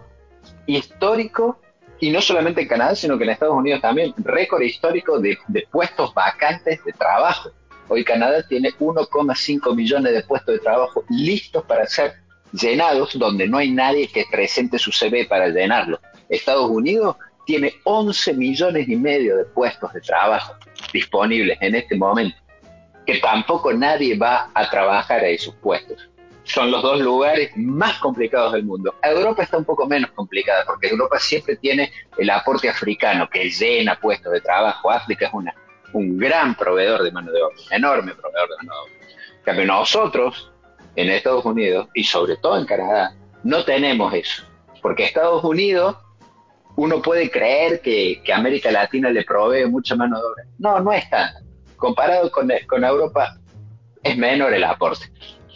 histórico, y no solamente en Canadá, sino que en Estados Unidos también, récord histórico de puestos vacantes de trabajo. Hoy Canadá tiene 1,5 millones de puestos de trabajo listos para ser llenados, donde no hay nadie que presente su CV para llenarlo. Estados Unidos tiene 11 millones y medio de puestos de trabajo disponibles en este momento, que tampoco nadie va a trabajar a esos puestos. Son los dos lugares más complicados del mundo. Europa está un poco menos complicada porque Europa siempre tiene el aporte africano que llena puestos de trabajo. África es una un gran proveedor de mano de obra, un enorme proveedor de mano de obra. Que nosotros, en Estados Unidos y sobre todo en Canadá, no tenemos eso. Porque Estados Unidos, uno puede creer que, América Latina le provee mucha mano de obra. No, no es tan. Comparado con, Europa, es menor el aporte.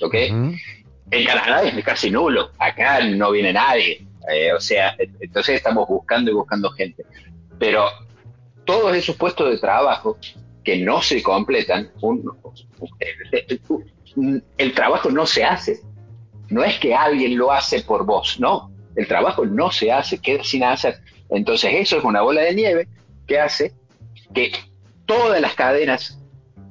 ¿Ok? En Canadá es casi nulo. Acá no viene nadie. Eh, o sea, entonces estamos buscando y buscando gente. Pero todos esos puestos de trabajo que no se completan, el trabajo no se hace. No es que alguien lo hace por vos, no. El trabajo no se hace, queda sin hacer. Entonces eso es una bola de nieve que hace que todas las cadenas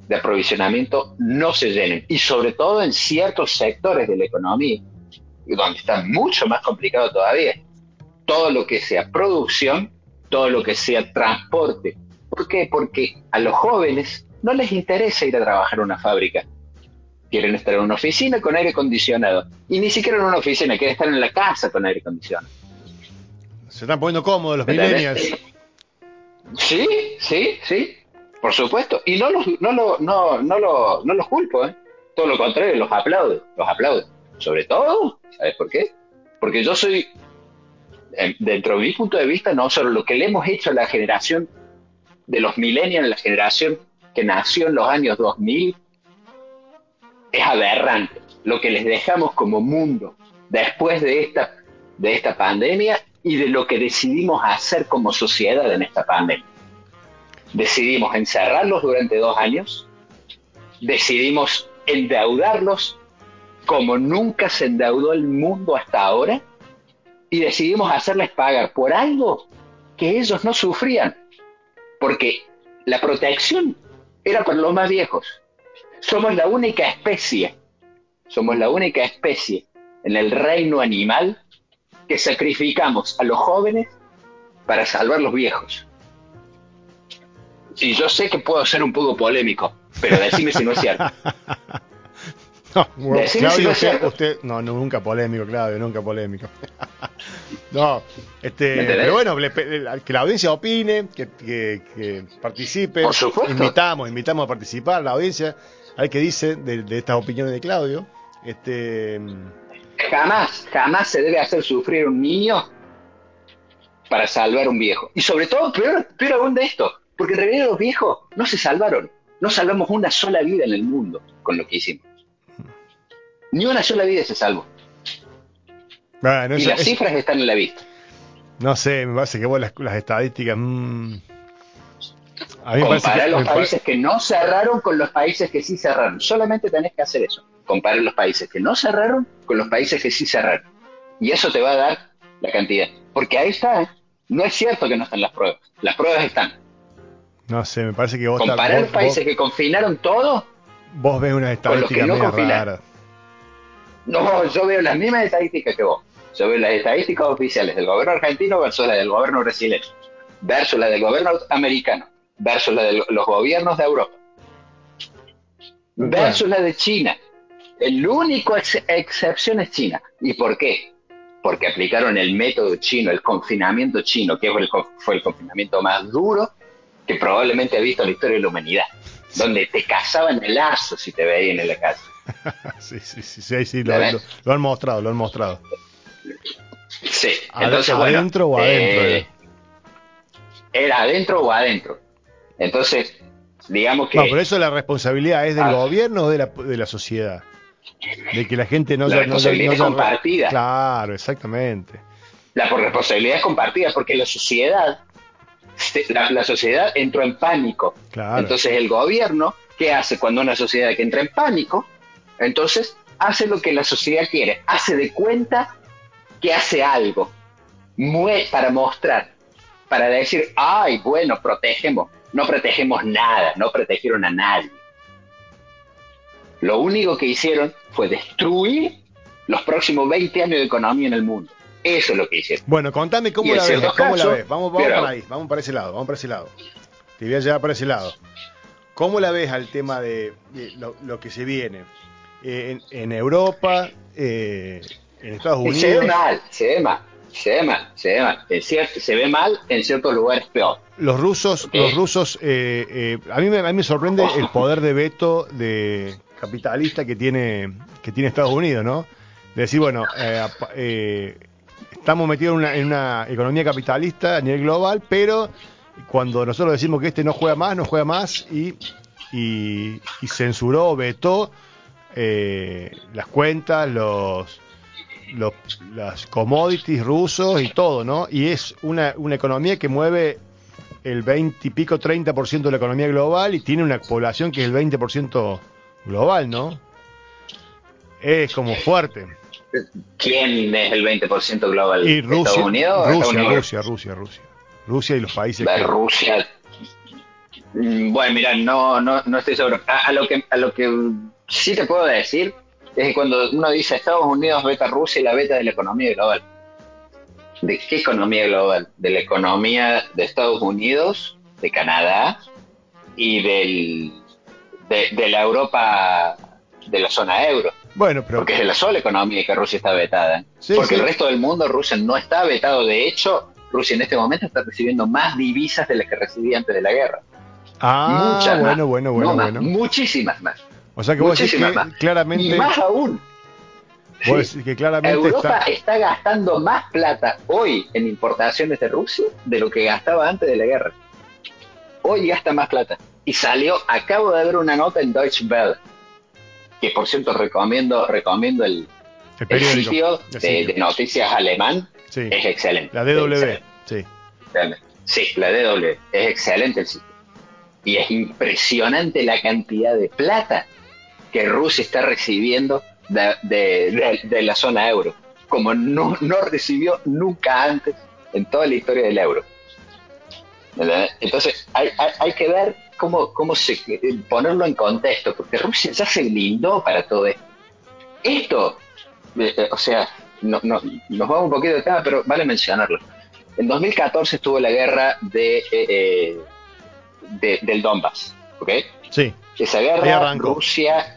de aprovisionamiento no se llenen. Y sobre todo en ciertos sectores de la economía, donde está mucho más complicado todavía. todo lo que sea producción, todo lo que sea transporte. ¿Por qué? Porque a los jóvenes no les interesa ir a trabajar en una fábrica. Quieren estar en una oficina con aire acondicionado. Y ni siquiera en una oficina, quieren estar en la casa con aire acondicionado. Se están poniendo cómodos los millennials. Sí, sí, sí, por supuesto. Y no los, no, lo, no, no, lo, no los culpo, ¿eh? Todo lo contrario, los aplaudo, los aplaudo. Sobre todo, ¿sabes por qué? Porque yo soy, dentro de mi punto de vista, no solo lo que le hemos hecho a la generación de los millennials, la generación que nació en los años 2000, es aberrante. Lo que les dejamos como mundo después de esta, de esta pandemia y de lo que decidimos hacer como sociedad en esta pandemia. Decidimos encerrarlos durante dos años, decidimos endeudarlos como nunca se endeudó el mundo hasta ahora y decidimos hacerles pagar por algo que ellos no sufrían, porque la protección era para los más viejos. Somos la única especie, somos la única especie en el reino animal que sacrificamos a los jóvenes para salvar a los viejos. Y yo sé que puedo ser un poco polémico, pero decime si no es cierto. [laughs] No, Claudio, usted, no, nunca polémico, Claudio, nunca polémico. [laughs] no, este, pero bueno, que la audiencia opine, que, que, participe. Por supuesto. Invitamos, invitamos a participar la audiencia, a ver qué dice de, de estas opiniones de Claudio. Este, jamás, jamás se debe hacer sufrir un niño para salvar a un viejo. Y sobre todo, peor, peor aún de esto, porque en realidad los viejos no se salvaron. No salvamos una sola vida en el mundo con lo que hicimos. Ni una sola vida se salvó. y las cifras están en la vista. No sé, me parece que vos las, estadísticas. Mmm... A mí Comparar los países que no cerraron con los países que sí cerraron. Solamente tenés que hacer eso. Comparar los países que no cerraron con los países que sí cerraron. Y eso te va a dar la cantidad. Porque ahí está, ¿eh? No es cierto que no están las pruebas. Las pruebas están. No sé, me parece que vos... Comparar los países que confinaron todo... Vos ves una estadística no rara. No, yo veo las mismas estadísticas que vos. Yo veo las estadísticas oficiales del gobierno argentino versus las del gobierno brasileño, versus las del gobierno americano, versus las de los gobiernos de Europa, versus las de China. El único excepción es China. ¿Y por qué? Porque aplicaron el método chino, el confinamiento chino, que fue el, fue el confinamiento más duro que probablemente ha visto en la historia de la humanidad, donde te cazaban el lazo si te veían en la casa. [laughs] sí, sí, sí, sí, lo, han mostrado, lo han mostrado. Sí, entonces, adentro o adentro. Eh, eh. Era adentro o adentro. Entonces, digamos que. No, pero eso la responsabilidad es del ah. gobierno o de la, de la sociedad. De que la gente no. La responsabilidad es compartida. Claro, exactamente. La responsabilidad es compartida porque la sociedad. La, la sociedad entró en pánico. Claro. Entonces, el gobierno, ¿qué hace cuando una sociedad que entra en pánico? Entonces, hace lo que la sociedad quiere, hace de cuenta que hace algo para mostrar, para decir, ay, bueno, protegemos. No protegemos nada, no protegieron a nadie. Lo único que hicieron fue destruir los próximos 20 años de economía en el mundo. Eso es lo que hicieron. Bueno, contame cómo, la ves, cómo la ves. Vamos, vamos para ahí, vamos para ese lado, vamos para ese lado. Te voy a llevar para ese lado. ¿Cómo la ves al tema de, lo, que se viene? Eh, en, Europa, eh, en Estados Unidos. Se ve mal, se ve mal, se ve mal, se ve mal. se ve mal en ciertos lugares peor. Los rusos, los rusos, eh, a, mí me, a mí me sorprende oh. el poder de veto de capitalista que tiene que tiene Estados Unidos, ¿no? De decir, bueno, estamos metidos en una, en una economía capitalista a nivel global, pero cuando nosotros decimos que este no juega más, no juega más y, y, y censuró, vetó eh, las cuentas, los, los, las commodities rusos y todo, ¿no? Y es una, una economía que mueve el 20 y pico, 30% de la economía global y tiene una población que es el 20% global, ¿no? Es como fuerte. ¿Quién es el 20% global? Y Rusia, ¿Estados Unidos? Rusia, Rusia, Rusia, Rusia, Rusia. y los países. que... Rusia. Mm, bueno, mira, no, no, no estoy seguro. A, a, lo que, a lo que sí te puedo decir es que cuando uno dice Estados Unidos beta Rusia y la beta de la economía global. ¿De qué economía global? De la economía de Estados Unidos, de Canadá y del, de, la Europa de la zona euro. Bueno, pero... Porque es la sola economía que Rusia está vetada. Porque el resto del mundo, Rusia no está vetado. De hecho, Rusia en este momento está recibiendo más divisas de las que recibía antes de la guerra. Ah, Muchas bueno, bueno, bueno, bueno. Muchísimas más. O sea que vos decís que claramente... Y más aún. que claramente Europa está... gastando más plata hoy en importaciones de Rusia de lo que gastaba antes de la guerra. Hoy gasta más plata. Y salió, acabo de ver una nota en Deutsche Welle, que por cierto recomiendo, recomiendo el, sitio de, noticias alemán. Es excelente. La DW, sí. Sí, la DW. Es excelente el sitio. Y es impresionante la cantidad de plata que Rusia está recibiendo de, la zona euro, como no, no recibió nunca antes en toda la historia del euro. Entonces hay, hay, que ver cómo, cómo se, ponerlo en contexto, porque Rusia ya se blindó para todo esto. Esto, eh, eh, o sea, no, no, nos vamos un poquito de tema, pero vale mencionarlo. En 2014 estuvo la guerra de, eh, de del Donbass, ¿ok? Sí. Esa guerra, Rusia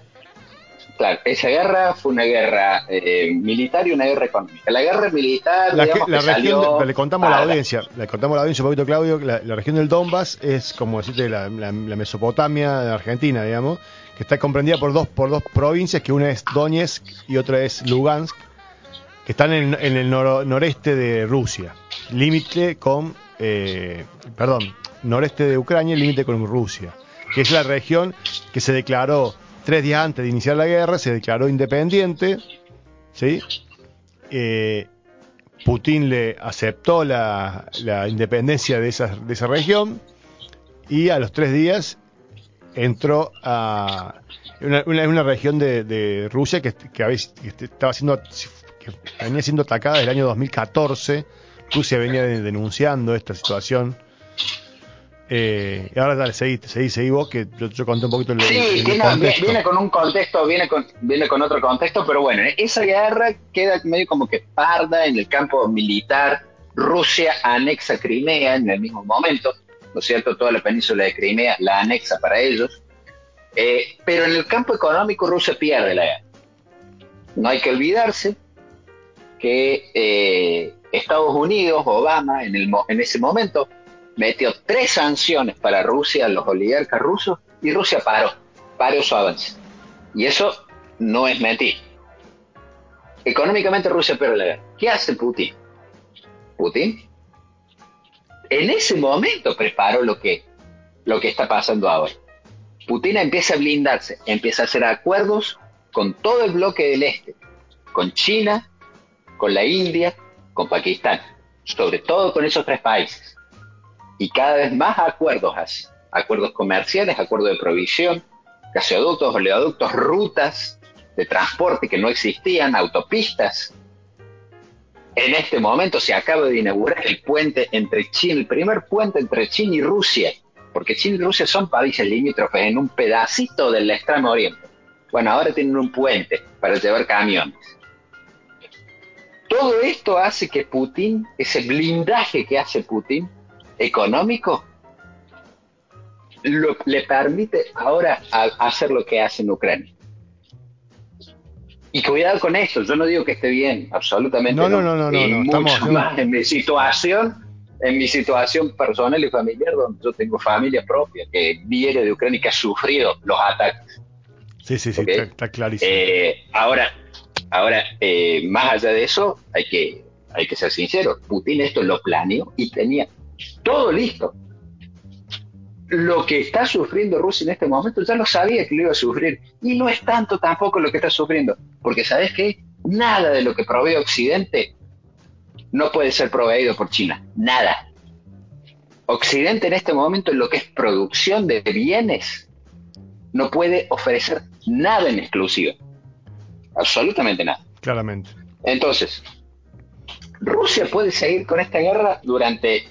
Claro, esa guerra fue una guerra eh, militar y una guerra económica. La guerra militar, la, digamos, la región, le contamos a la audiencia, le contamos a la audiencia un poquito, Claudio, la, la región del Donbass es como decirte la, Mesopotamia de Argentina, digamos, que está comprendida por dos por dos provincias, que una es Donetsk y otra es Lugansk, que están en, el noreste de Rusia, límite con, eh, perdón, noreste de Ucrania, límite con Rusia, que es la región que se declaró tres días antes de iniciar la guerra, se declaró independiente, ¿sí? Eh, Putin le aceptó la, independencia de esa, de esa región y a los tres días entró a una, una, región de, Rusia que, que, estaba siendo que venía siendo atacada desde el año 2014. Rusia venía denunciando esta situación eh, ahora dale, seguí, seguí, seguí vos, que yo, conté un poquito el, Sí, viene, con un contexto, viene con, viene con otro contexto, pero bueno, esa guerra queda medio como que parda en el campo militar. Rusia anexa Crimea en el mismo momento, ¿no es cierto? Toda la península de Crimea la anexa para ellos. Eh, pero en el campo económico Rusia pierde la guerra. No hay que olvidarse que eh, Estados Unidos, Obama, en, el, en ese momento, metió tres sanciones para Rusia, los oligarcas rusos, y Rusia paró, paró su avance. Y eso no es mentir. Económicamente Rusia pierde la guerra. ¿Qué hace Putin? Putin en ese momento preparó lo que, lo que está pasando ahora. Putin empieza a blindarse, empieza a hacer acuerdos con todo el bloque del este, con China, con la India, con Pakistán, sobre todo con esos tres países y cada vez más acuerdos así. Acuerdos comerciales, acuerdos de provisión, gasoductos, oleoductos, rutas de transporte que no existían, autopistas. En este momento se acaba de inaugurar el puente entre China, el primer puente entre China y Rusia, porque China y Rusia son países limítrofes en un pedacito del extremo oriente. Bueno, ahora tienen un puente para llevar camiones. Todo esto hace que Putin, ese blindaje que hace Putin, económico le permite ahora hacer lo que hace en Ucrania. Y cuidado con eso, yo no digo que esté bien, absolutamente no. No, no, no, no, no, Estamos, más en mi situación, en mi situación personal y familiar, donde yo tengo familia propia que viene de Ucrania y que ha sufrido los ataques. Sí, sí, sí, está, clarísimo. Eh, ahora, ahora eh, más allá de eso, hay que, hay que ser sincero, Putin esto lo planeó y tenía todo listo. Lo que está sufriendo Rusia en este momento ya lo sabía que lo iba a sufrir. Y no es tanto tampoco lo que está sufriendo. Porque sabes qué? Nada de lo que provee Occidente no puede ser proveído por China. Nada. Occidente en este momento en lo que es producción de bienes no puede ofrecer nada en exclusivo. Absolutamente nada. Claramente. Entonces, Rusia puede seguir con esta guerra durante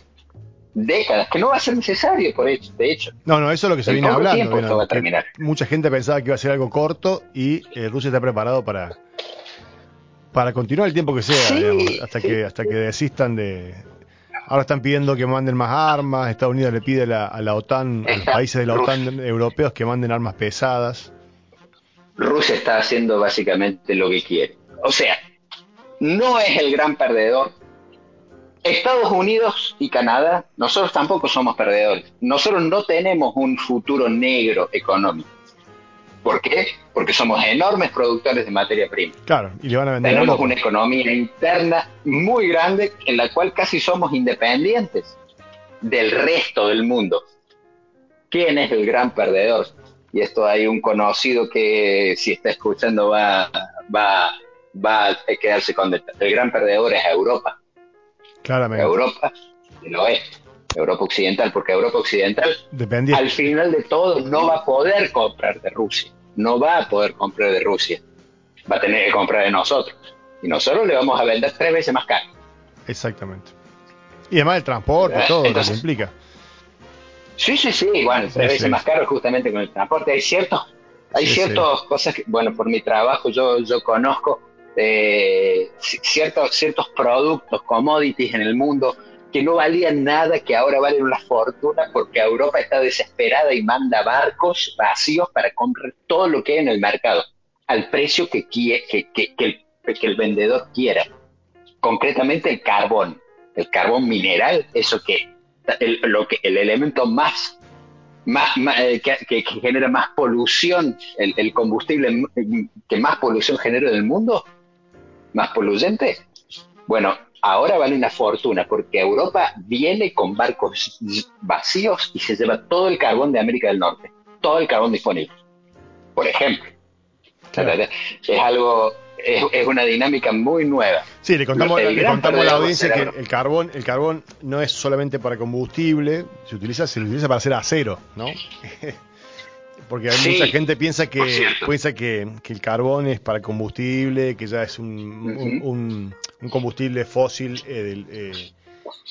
décadas, que no va a ser necesario, por hecho, de hecho. No, no, eso es lo que se viene hablando. va a terminar. Mucha gente pensaba que iba a ser algo corto y eh, Rusia está preparado para, Para continuar el tiempo que sea, hasta que hasta que desistan de, Ahora están pidiendo que manden más armas, Estados Unidos le pide a la OTAN, a los países de la OTAN europeos que manden armas pesadas. Rusia está haciendo básicamente lo que quiere. O sea, no es el gran perdedor. Estados Unidos y Canadá, nosotros tampoco somos perdedores. Nosotros no tenemos un futuro negro económico. ¿Por qué? Porque somos enormes productores de materia prima. Claro, y le van a vender. Tenemos una economía interna muy grande en la cual casi somos independientes del resto del mundo. ¿Quién es el gran perdedor? Y esto hay un conocido que si está escuchando va, va, va a quedarse con el gran perdedor es Europa. Claramente. Europa del oeste. Europa Occidental, porque Europa Occidental al final de todo no va a poder comprar de Rusia, no va a poder comprar de Rusia, va a tener que comprar de nosotros y nosotros le vamos a vender tres veces más caro. Exactamente. Y además el transporte, todo lo que implica. Sí, sí, sí, bueno, tres veces más caro justamente con el transporte. Hay ciertos, hay ciertas cosas que, bueno, por mi trabajo yo, yo conozco eh, ciertos, ciertos productos, commodities en el mundo que no valían nada, que ahora valen una fortuna porque Europa está desesperada y manda barcos vacíos para comprar todo lo que hay en el mercado al precio que, que, que, el, que el vendedor quiera. Concretamente el carbón, el carbón mineral, eso que, el, lo que el elemento más, más, eh, que, genera más polución, el, el combustible que más polución genera en el mundo, más poluyente. Bueno, ahora vale una fortuna porque Europa viene con barcos vacíos y se lleva todo el carbón de América del Norte, todo el carbón disponible, por ejemplo. Es algo, es, una dinámica muy nueva. Sí, le contamos, le contamos a la audiencia que el carbón, el carbón no es solamente para combustible, se utiliza, se utiliza para hacer acero, ¿no? [laughs] Porque hay mucha gente piensa que piensa que, el carbón es para combustible, que ya es un, combustible fósil eh, eh,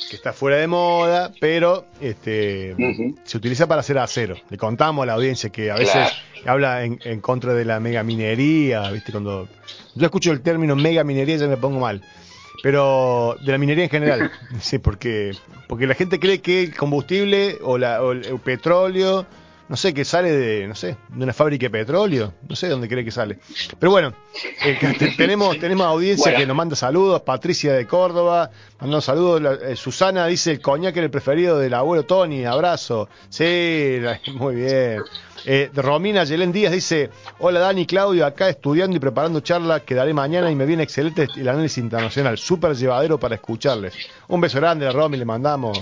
que está fuera de moda, pero este se utiliza para hacer acero. Le contamos a la audiencia que a veces habla en, contra de la megaminería, ¿viste? Cuando yo escucho el término megaminería ya me pongo mal. Pero de la minería en general, [laughs] sí, porque porque la gente cree que el combustible o, la, o el petróleo no sé, que sale de, no sé, de una fábrica de petróleo, no sé de dónde cree que sale. Pero bueno, eh, tenemos, [laughs] tenemos audiencia que nos manda saludos, Patricia de Córdoba, mandando saludos, eh, Susana dice el coñac era el preferido del abuelo Tony, abrazo. Sí, [laughs] muy bien. Eh, Romina Yelén Díaz dice, hola Dani, Claudio, acá estudiando y preparando charla que daré mañana y me viene excelente el análisis internacional, súper llevadero para escucharles. Un beso grande a Romy, le mandamos.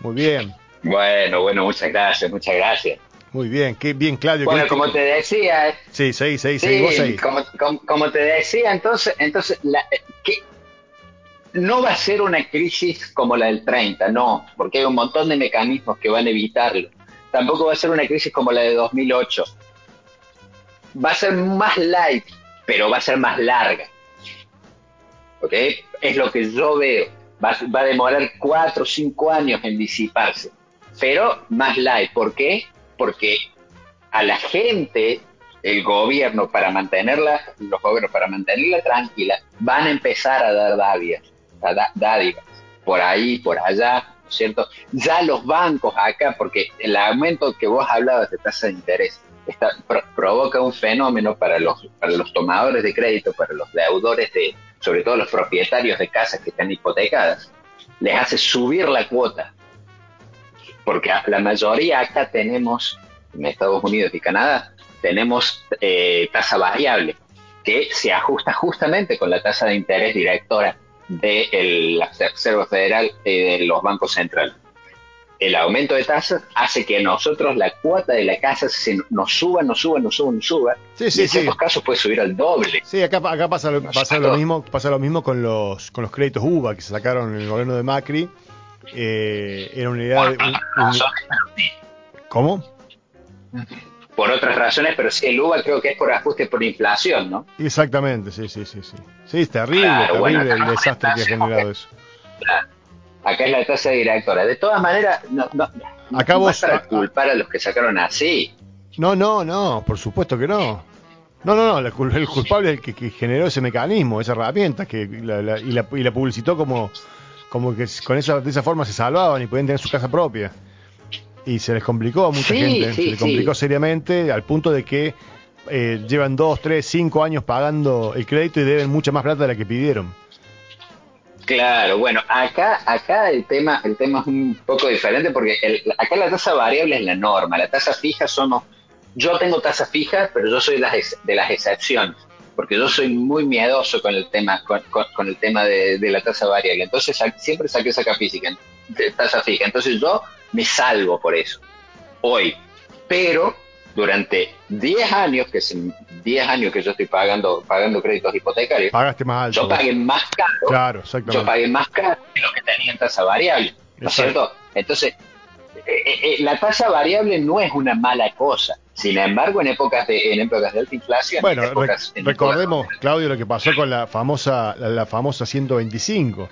Muy bien. Bueno, bueno, muchas gracias, muchas gracias. Muy bien, qué bien, Claudio. Bueno, como te decía. Sí, sí, sí, sí, Como, te decía, entonces, entonces la, que no va a ser una crisis como la del 30, no, porque hay un montón de mecanismos que van a evitarlo. Tampoco va a ser una crisis como la de 2008. Va a ser más light, pero va a ser más larga. ¿Ok? Es lo que yo veo. Va, va a demorar cuatro o cinco años en disiparse, pero más light. ¿Por qué? Porque a la gente, el gobierno, para mantenerla, los gobiernos, para mantenerla tranquila, van a empezar a dar dádivas, dádivas, por ahí, por allá, ¿no es cierto? Ya los bancos acá, porque el aumento que vos hablabas de tasa de interés, está, provoca un fenómeno para los, para los tomadores de crédito, para los deudores de, sobre todo los propietarios de casas que están hipotecadas, les hace subir la cuota porque la mayoría acá tenemos, en Estados Unidos y Canadá, tenemos eh, tasa variable, que se ajusta justamente con la tasa de interés directora de la Reserva Federal y de los bancos centrales. El aumento de tasas hace que nosotros la cuota de la casa se nos suba, nos suba, nos suba, nos suba. Sí, sí, en ciertos casos puede subir al doble. Sí, acá, acá pasa, lo, pasa lo mismo, pasa lo mismo con los, con los créditos UVA que se sacaron en el gobierno de Macri eh, era una idea de... ¿Cómo? Por otras razones, pero sí, el UVA creo que es por ajuste por inflación, ¿no? Exactamente, sí, sí, sí. Sí, sí es terrible, terrible el desastre que ha generado eso. Acá es la tasa directora. De todas maneras, no, no, Acá vos, para culpar a los que sacaron así. No, no, no, por supuesto que no. No, no, no, el culpable es el que, generó ese mecanismo, esa herramienta, que y, la, publicitó como, como que con esa, de esa forma se salvaban y podían tener su casa propia. Y se les complicó a mucha gente, se les complicó seriamente al punto de que eh, llevan dos, tres, cinco años pagando el crédito y deben mucha más plata de la que pidieron. Claro, bueno, acá, acá el tema, el tema es un poco diferente porque acá la tasa variable es la norma, la tasa fija somos, yo tengo tasa fija, pero yo soy de las, de las excepciones, porque yo soy muy miedoso con el tema, con, el tema de, la tasa variable, entonces siempre saqué esa física, tasa fija, entonces yo me salvo por eso, hoy, pero durante 10 años, que es 10 años que yo estoy pagando pagando créditos hipotecarios, Pagaste más alto. Yo pagué más caro. Claro, Yo pagué más caro que lo que tenía en tasa variable. ¿No es cierto? Entonces, eh, eh, eh, la tasa variable no es una mala cosa. Sin embargo, en épocas de, en épocas de alta inflación. Bueno, recordemos, Claudio, lo que pasó con la famosa, la, famosa 125.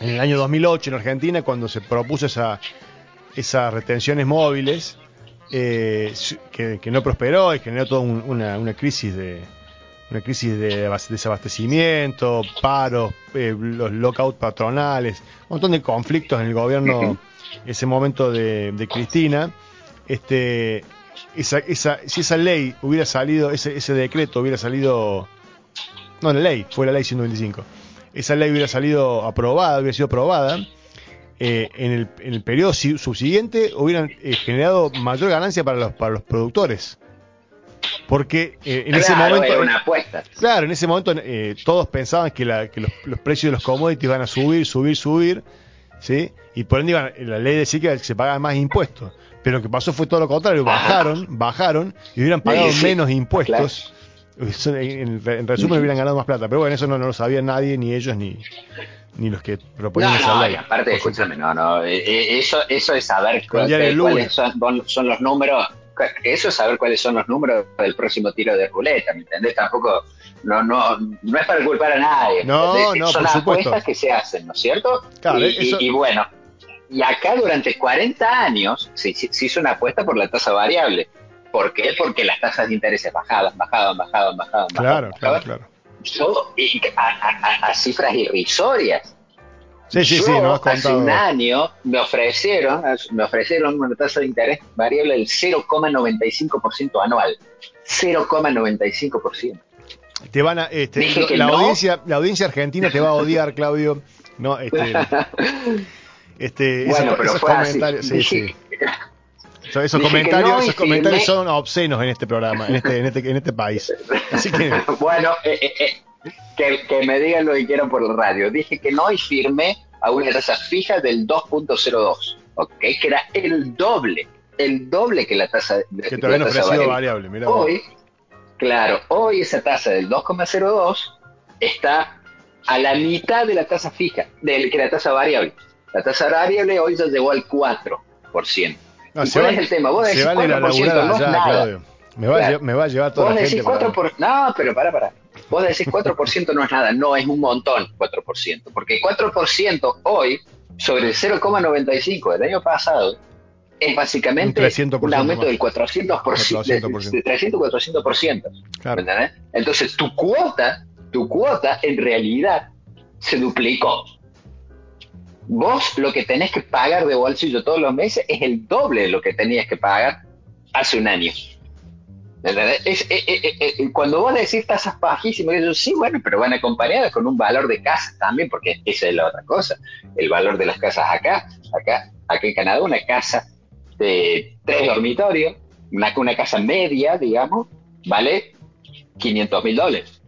En el año 2008 en Argentina, cuando se propuso esa, esas retenciones móviles, eh, que, no prosperó y generó toda una, una, crisis de una crisis de desabastecimiento, paros, eh, los lockouts patronales, un montón de conflictos en el gobierno [laughs] ese momento de, Cristina. Este, esa, esa, si esa ley hubiera salido, ese, ese decreto hubiera salido, no la ley, fue la ley 125, esa ley hubiera salido aprobada, hubiera sido aprobada, eh, en, el, en, el, periodo subsiguiente hubieran eh, generado mayor ganancia para los, para los productores. Porque eh, en ese momento. una apuesta. Claro, en ese momento todos pensaban que, la, que los, los, precios de los commodities iban a subir, subir, subir. ¿sí? Y por ende iban, la ley decía que se pagaban más impuestos. Pero lo que pasó fue todo lo contrario: bajaron, bajaron y hubieran pagado menos impuestos. En, resumen, hubieran ganado más plata. Pero bueno, eso no, no lo sabía nadie, ni ellos, ni, ni los que proponen no, no, Y aparte, escúchame, no, no, eh, eh, eso, eso es saber cuáles son, los números, eso es saber cuáles son los números del próximo tiro de ruleta, ¿me entendés? Tampoco, no, no, no es para culpar a nadie. No, no, son apuestas que se hacen, ¿no es cierto? Claro, y, bueno, y acá durante 40 años se, se, hizo una apuesta por la tasa variable. ¿Por qué? Porque las tasas de interés bajaban, bajaban, bajaban, bajaban. Claro, claro, claro yo, a, cifras irrisorias. Sí, sí, sí, hace un año me ofrecieron, me ofrecieron una tasa de interés variable del 0,95% anual. 0,95%. Te van a, este, la, audiencia, la audiencia argentina te va a odiar, Claudio. No, este, [laughs] este bueno, pero fue sí, sí. Esos, comentarios, esos comentarios son obscenos en este programa, en este, en este, en este país. Así que... [laughs] bueno, eh, eh, eh, que, que, me digan lo que quieran por la radio. Dije que no y firmé a una tasa fija del 2.02, ¿ok? Que era el doble, el doble que la tasa... Que te habían ofrecido variable, mira. Hoy, claro, hoy esa tasa del 2.02 está a la mitad de la tasa fija, de, que la tasa variable. La tasa variable hoy ya llegó al 4%. No, ¿Cuál es el tema? Vos decís 4% no es nada. Me va, a, me va, a llevar toda Vos la decís 4 por... No, pero para, para. Vos decís 4% no es nada. No, es un montón 4%. Porque 4% hoy, sobre el 0,95 del año pasado, es básicamente un, aumento del 400%, 400%. De, 300 400%. Claro. ¿Entendés? Entonces, tu cuota, tu cuota en realidad se duplicó. Vos lo que tenés que pagar de bolsillo todos los meses es el doble de lo que tenías que pagar hace un año. Es, eh, eh, eh, cuando vos decís tasas bajísimas, yo sí, bueno, pero van acompañadas con un valor de casa también, porque esa es la otra cosa. El valor de las casas acá, acá, acá en Canadá, una casa de tres dormitorios, una, una casa media, digamos, vale 500 mil dólares.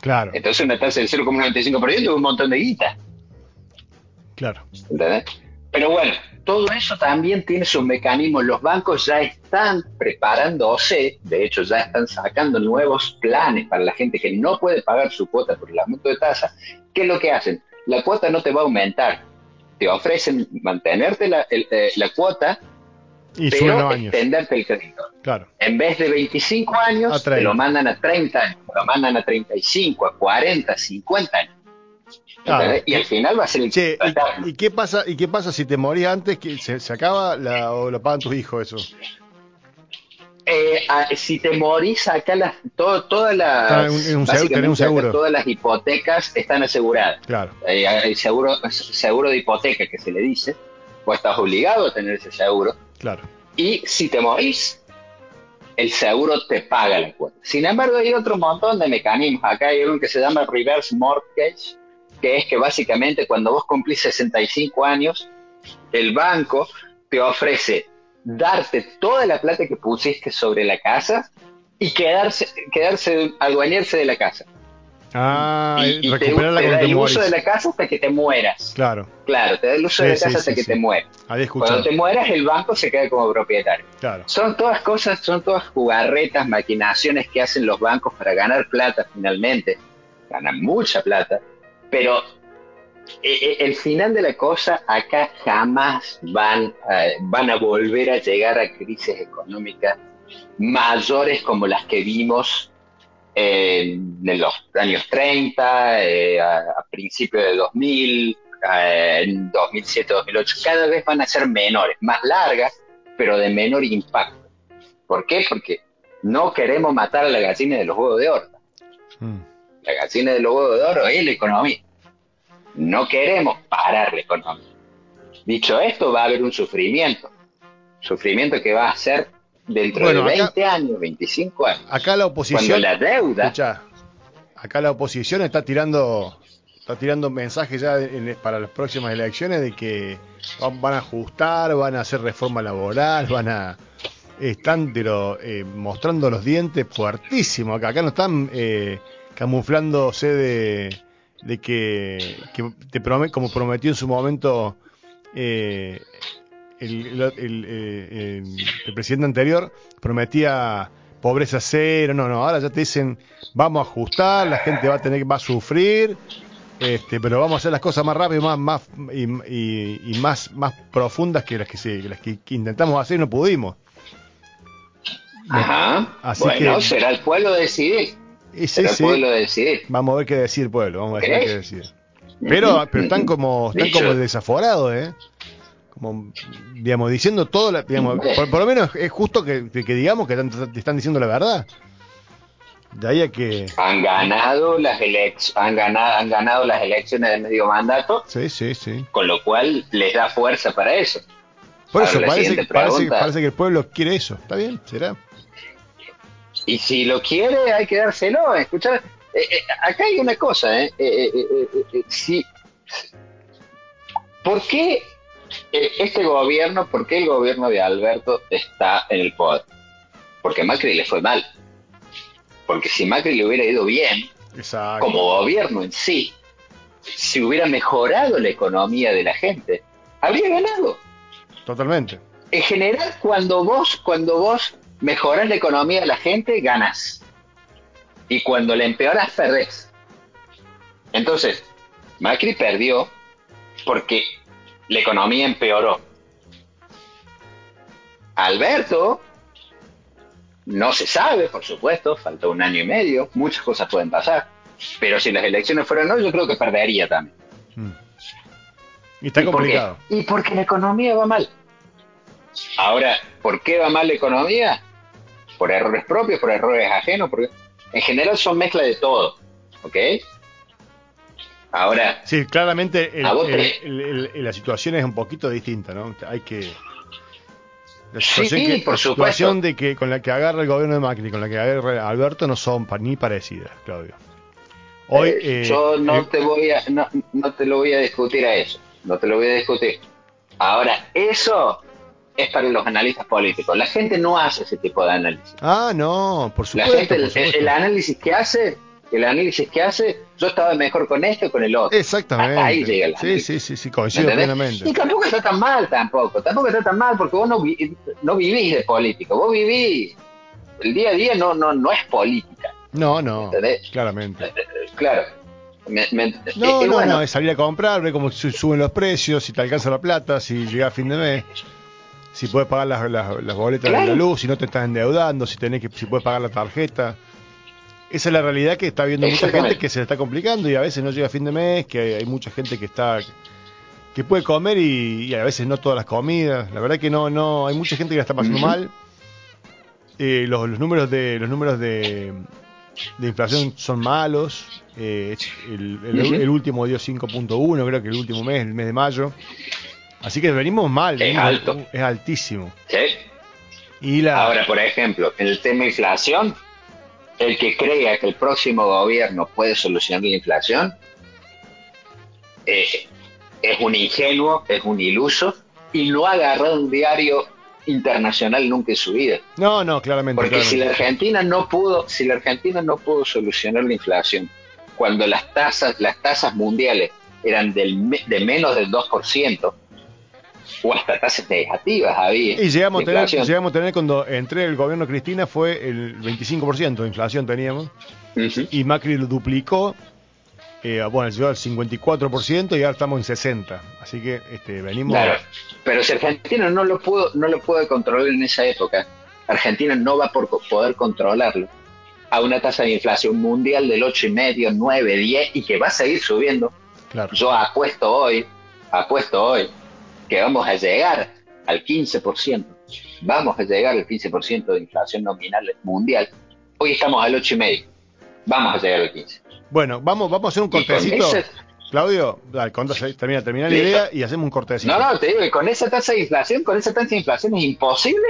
Claro. Entonces una tasa del 0,95% es un montón de guita. Claro. Pero bueno, todo eso también tiene sus mecanismos. Los bancos ya están preparándose, de hecho ya están sacando nuevos planes para la gente que no puede pagar su cuota por el aumento de tasa. ¿Qué es lo que hacen? La cuota no te va a aumentar. Te ofrecen mantenerte la, eh, cuota, y pero extenderte el crédito. Claro. En vez de 25 años, te lo mandan a 30 años, te lo mandan a 35, a 40, 50 años. Y al final va a ser el che, ¿y, qué pasa ¿Y qué pasa si te morís antes? que ¿Se, acaba la, o lo pagan tus hijos eso? Eh, si te morís acá, las, todo, todas las un, seguro. todas las hipotecas están aseguradas. Claro. Eh, hay seguro, seguro de hipoteca que se le dice, pues estás obligado a tener ese seguro. Claro. Y si te morís, el seguro te paga la cuota. Sin embargo, hay otro montón de mecanismos. Acá hay uno que se llama reverse mortgage, que es que básicamente cuando vos cumplís 65 años, el banco te ofrece darte toda la plata que pusiste sobre la casa y quedarse, quedarse, adueñarse de la casa. Ah, y, te, da el uso de la casa hasta que te mueras. Claro. Claro, te da el uso de la casa hasta que te mueras. Cuando te mueras, el banco se queda como propietario. Claro. Son todas cosas, son todas jugarretas, maquinaciones que hacen los bancos para ganar plata finalmente. Ganan mucha plata, pero eh, eh, el final de la cosa, acá jamás van, van a volver a llegar a crisis económicas mayores como las que vimos en los años 30, eh, a, principios de 2000, en 2007, 2008. Cada vez van a ser menores, más largas, pero de menor impacto. ¿Por qué? Porque no queremos matar a la gallina de los huevos de oro. Mm. La gallina de los huevos de oro es la economía. No queremos parar la economía. Dicho esto, va a haber un sufrimiento. Sufrimiento que va a ser dentro de 20 años, 25 años. Acá la oposición. Cuando la deuda. acá la oposición está tirando está tirando mensajes ya para las próximas elecciones de que van, a ajustar, van a hacer reforma laboral, van a están pero eh, mostrando los dientes fuertísimo acá acá no están eh, camuflándose de de que, te como prometió en su momento eh, el, el, presidente anterior, prometía pobreza cero, no, no, ahora ya te dicen vamos a ajustar, la gente va a tener va a sufrir, este, pero vamos a hacer las cosas más rápido, más, más y, más, más profundas que las que, se, las que, intentamos hacer y no pudimos. Ajá. Así bueno, será el pueblo decidir. Sí. pueblo. Vamos a ver qué decir pueblo, vamos a ver qué decir. Pero, pero están como están como desaforados, ¿eh? Como, digamos, diciendo todo, la, digamos, por, lo menos es justo que, digamos que están, están, diciendo la verdad. De ahí a que... Han ganado las elecciones, han ganado, han ganado las elecciones de medio mandato. Sí, sí, sí. Con lo cual les da fuerza para eso. Por eso, parece, parece, parece que el pueblo quiere eso. Está bien, será. Y si lo quiere, hay que dárselo. Escuchar, eh, eh, acá hay una cosa, ¿eh? si, ¿Por qué este gobierno, por qué el gobierno de Alberto está en el poder? Porque Macri le fue mal. Porque si Macri le hubiera ido bien, como gobierno en sí, si hubiera mejorado la economía de la gente, habría ganado. Totalmente. En general, cuando vos, cuando vos mejoras la economía de la gente, ganas. Y cuando la empeoras, perdés. Entonces, Macri perdió porque la economía empeoró. Alberto, no se sabe, por supuesto, faltó un año y medio, muchas cosas pueden pasar, pero si las elecciones fueran hoy, yo creo que perdería también. Hmm. Y está complicado. Y porque la economía va mal. Ahora, ¿por qué va mal la economía? Por errores propios, por errores ajenos, porque en general son mezcla de todo, ¿ok? Ahora... Sí, claramente la situación es un poquito distinta, ¿no? Hay que... La situación, sí, por la situación de que con la que agarra el gobierno de Macri, con la que agarra Alberto, no son ni parecidas, Claudio. Hoy, eh, eh, yo no eh, te voy a, no, no te lo voy a discutir a eso, no te lo voy a discutir. Ahora, eso es para los analistas políticos. La gente no hace ese tipo de análisis. Ah, no, por supuesto. La gente, El, análisis que hace, el análisis que hace, yo estaba mejor con esto que con el otro. Exactamente. ahí llega el Sí, sí, sí, sí, coincido plenamente. Y tampoco está tan mal, tampoco. Tampoco está tan mal porque vos no, no vivís de político. Vos vivís. El día a día no, no, no es política. No, no. Claramente. Eh, eh, claro. no, no, no, es salir a comprar, ver cómo suben los precios, si te alcanza la plata, si llega a fin de mes si puedes pagar las, las, boletas de la luz, si no te estás endeudando, si tenés que, si puedes pagar la tarjeta. Esa es la realidad que está viendo mucha gente que se le está complicando y a veces no llega a fin de mes, que hay mucha gente que está que puede comer y, a veces no todas las comidas. La verdad que no, no, hay mucha gente que la está pasando mal. eh, los, números de los números de, de inflación son malos. Eh, el, último dio 5.1, creo que el último mes, el mes de mayo. Así que venimos mal. Es alto. Es altísimo. Sí. Y la... Ahora, por ejemplo, en el tema inflación, el que crea que el próximo gobierno puede solucionar la inflación eh, es un ingenuo, es un iluso y no ha agarrado un diario internacional nunca en su vida. No, no, claramente. Porque si la Argentina no pudo, si la Argentina no pudo solucionar la inflación, cuando las tasas, las tasas mundiales eran del, de menos del 2%, o hasta tasas negativas había. Y llegamos a, tener, llegamos a tener cuando entré el gobierno Cristina fue el 25% de inflación teníamos, y Macri lo duplicó eh, bueno, llegó al 54% y ahora estamos en 60%. Así que este, venimos. Claro, pero si Argentina no lo pudo, no lo pudo controlar en esa época, Argentina no va a poder controlarlo a una tasa de inflación mundial del 8,5, 9, 10 y que va a seguir subiendo. Claro. Yo apuesto hoy, apuesto hoy que vamos a llegar al 15%. Vamos a llegar al 15% de inflación nominal mundial. Hoy estamos al 8,5. Vamos a llegar al 15%. Bueno, vamos, vamos a hacer un cortecito. Claudio, dale, termina, termina la idea y hacemos un cortecito. No, no, te digo, con esa tasa de inflación, con esa tasa de inflación es imposible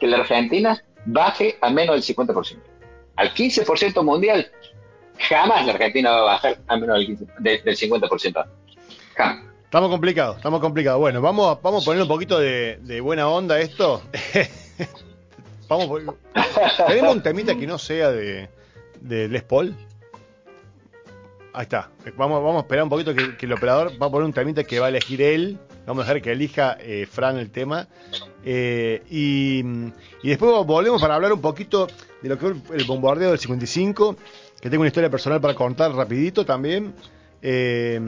que la Argentina baje a menos del 50%. Al 15% mundial, jamás la Argentina va a bajar a menos del, 15, del 50%. Jamás. Estamos complicados, estamos complicados. Bueno, vamos, vamos a poner un poquito de, buena onda esto. [laughs] vamos, tenemos un temita que no sea de, de Les Paul. Ahí está. Vamos, vamos a esperar un poquito que, el operador va a poner un temita que va a elegir él. Vamos a dejar que elija eh, Fran el tema. Eh, y, después volvemos para hablar un poquito de lo que fue el bombardeo del 55, que tengo una historia personal para contar rapidito también. Eh,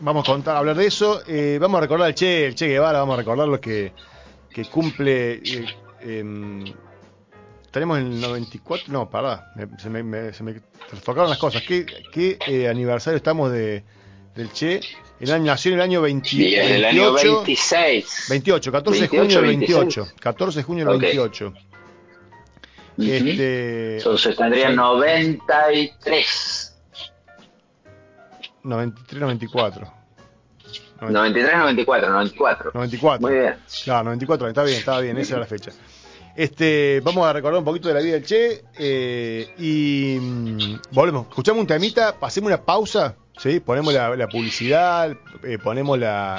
vamos a contar, hablar de eso. vamos a recordar al Che, el Che Guevara, vamos a recordar lo que, que cumple em, tenemos el 94, no, pará, se, me, se me las cosas. ¿Qué, qué eh, aniversario estamos de, del Che? El año, nació en el año 20, sí, 28. El año 26. 28, 14 de junio del 28. 14 de junio del 28. Este, Entonces tendría 93. 93, 94. 93, 94, 94. 94. Muy bien. Claro, 94, está bien, está bien, esa era la fecha. Este, vamos a recordar un poquito de la vida del Che eh, y mm, volvemos. Escuchamos un temita, pasemos una pausa, ¿sí? ponemos la, publicidad, eh, ponemos la...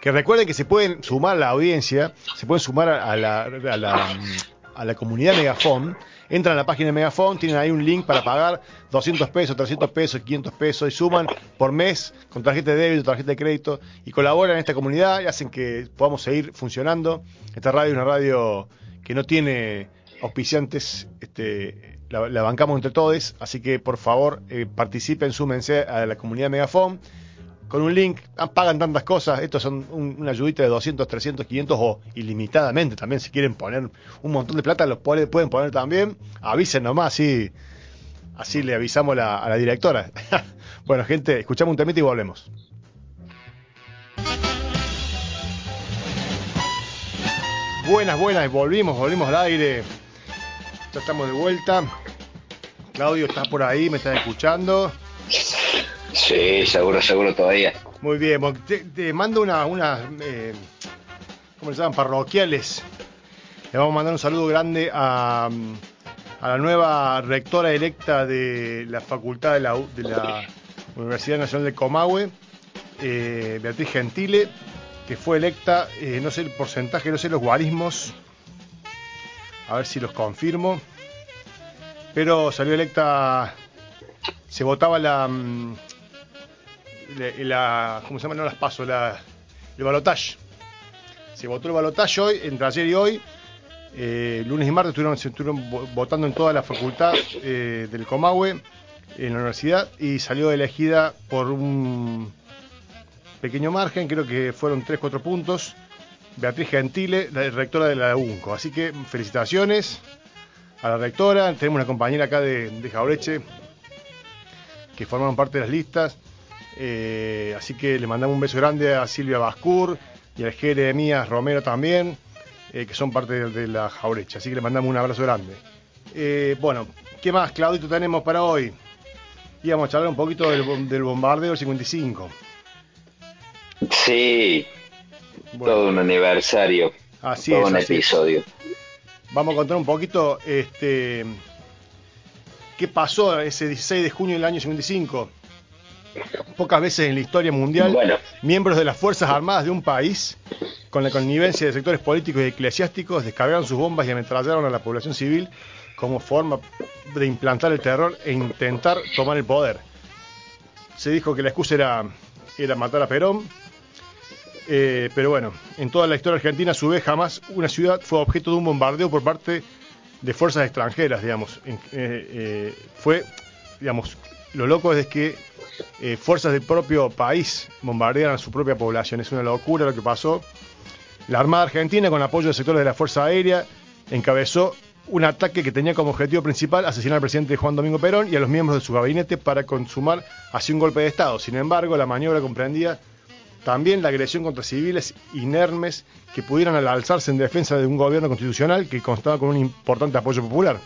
Que recuerden que se pueden sumar a la audiencia, se pueden sumar a la, a la, a la comunidad Megafon. Entran a la página de Megafon, tienen ahí un link para pagar 200 pesos, 300 pesos, 500 pesos y suman por mes con tarjeta de débito, tarjeta de crédito y colaboran en esta comunidad y hacen que podamos seguir funcionando. Esta radio es una radio que no tiene auspiciantes, este, la, bancamos entre todos, así que por favor eh, participen, súmense a la comunidad Megafon con un link, ah, pagan tantas cosas, estos son una ayudita de 200, 300, 500 o ilimitadamente también, si quieren poner un montón de plata, los pueden poner también, avisen nomás, así, así le avisamos a la directora. [laughs] bueno, gente, escuchamos un temita y volvemos. Buenas, buenas, volvimos, volvimos al aire. Ya estamos de vuelta. Claudio, ¿estás por ahí? ¿Me estás escuchando? Sí, seguro, seguro todavía. Muy bien, te, mando unas, una, eh, ¿cómo se llaman? Parroquiales. Le vamos a mandar un saludo grande a, la nueva rectora electa de la Facultad de la, de la Universidad Nacional de Comahue, eh, Beatriz Gentile que fue electa, eh, no sé el porcentaje, no sé los guarismos, a ver si los confirmo, pero salió electa, se votaba la, ¿cómo se llama? No las paso, la, el balotaje. Se votó el balotaje hoy, entre ayer y hoy. Eh, lunes y martes estuvieron, estuvieron votando en toda la facultad eh, del Comahue, en la universidad, y salió elegida por un pequeño margen, creo que fueron 3-4 puntos. Beatriz Gentile, la rectora de la UNCO. Así que felicitaciones a la rectora. Tenemos una compañera acá de, de Jaureche que formaron parte de las listas. Eh, así que le mandamos un beso grande a Silvia Bascur y al Jeremías Romero también. que son parte de, la jaurecha. Así que le mandamos un abrazo grande. bueno, ¿qué más, Claudito, tenemos para hoy? Íbamos a charlar un poquito del, del bombardeo del 55. Sí, todo un aniversario. Así todo un episodio. Vamos a contar un poquito este, qué pasó ese 16 de junio del año 55. Pocas veces en la historia mundial, miembros de las Fuerzas Armadas de un país, con la connivencia de sectores políticos y eclesiásticos, descargaron sus bombas y ametrallaron a la población civil como forma de implantar el terror e intentar tomar el poder. Se dijo que la excusa era, era matar a Perón, eh, pero bueno, en toda la historia argentina, a su vez, jamás una ciudad fue objeto de un bombardeo por parte de fuerzas extranjeras, digamos. Eh, eh, fue, digamos, lo loco es que fuerzas del propio país bombardearan a su propia población. Es una locura lo que pasó. La Armada Argentina, con apoyo de sectores de la Fuerza Aérea, encabezó un ataque que tenía como objetivo principal asesinar al presidente Juan Domingo Perón y a los miembros de su gabinete para consumar así un golpe de Estado. Sin embargo, la maniobra comprendía también la agresión contra civiles inermes que pudieran alzarse en defensa de un gobierno constitucional que constaba con un importante apoyo popular.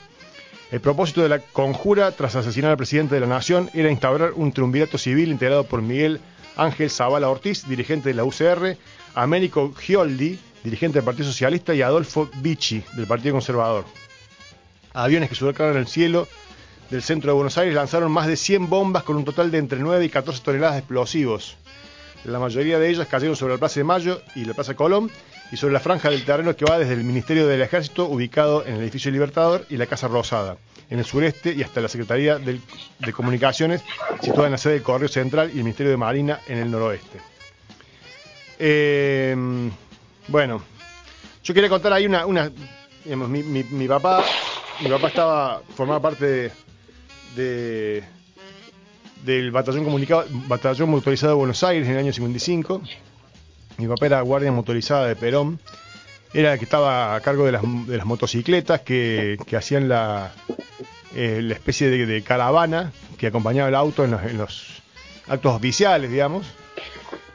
El propósito de la conjura, tras asesinar al presidente de la Nación, era instaurar un triunvirato civil integrado por Miguel Ángel Zavala Ortiz, dirigente de la UCR, Américo Gioldi, dirigente del Partido Socialista, y Adolfo Vicci, del Partido Conservador. Aviones que surcaron el cielo del centro de Buenos Aires lanzaron más de 100 bombas con un total de entre 9 y 14 toneladas de explosivos. La mayoría de ellas cayeron sobre la Plaza de Mayo y la Plaza Colón y sobre la franja del terreno que va desde el Ministerio del Ejército, ubicado en el edificio Libertador, y la Casa Rosada, en el sureste, y hasta la Secretaría de Comunicaciones, situada en la sede del Correo Central, y el Ministerio de Marina, en el noroeste. Eh, bueno, yo quería contar ahí una. una mi, papá. Mi papá estaba. formaba parte de del batallón, comunicado, batallón motorizado de Buenos Aires en el año 55. Mi papá era guardia motorizada de Perón. Era el que estaba a cargo de las, de motocicletas que, hacían la, eh, la especie de, caravana que acompañaba el auto en los, actos oficiales, digamos.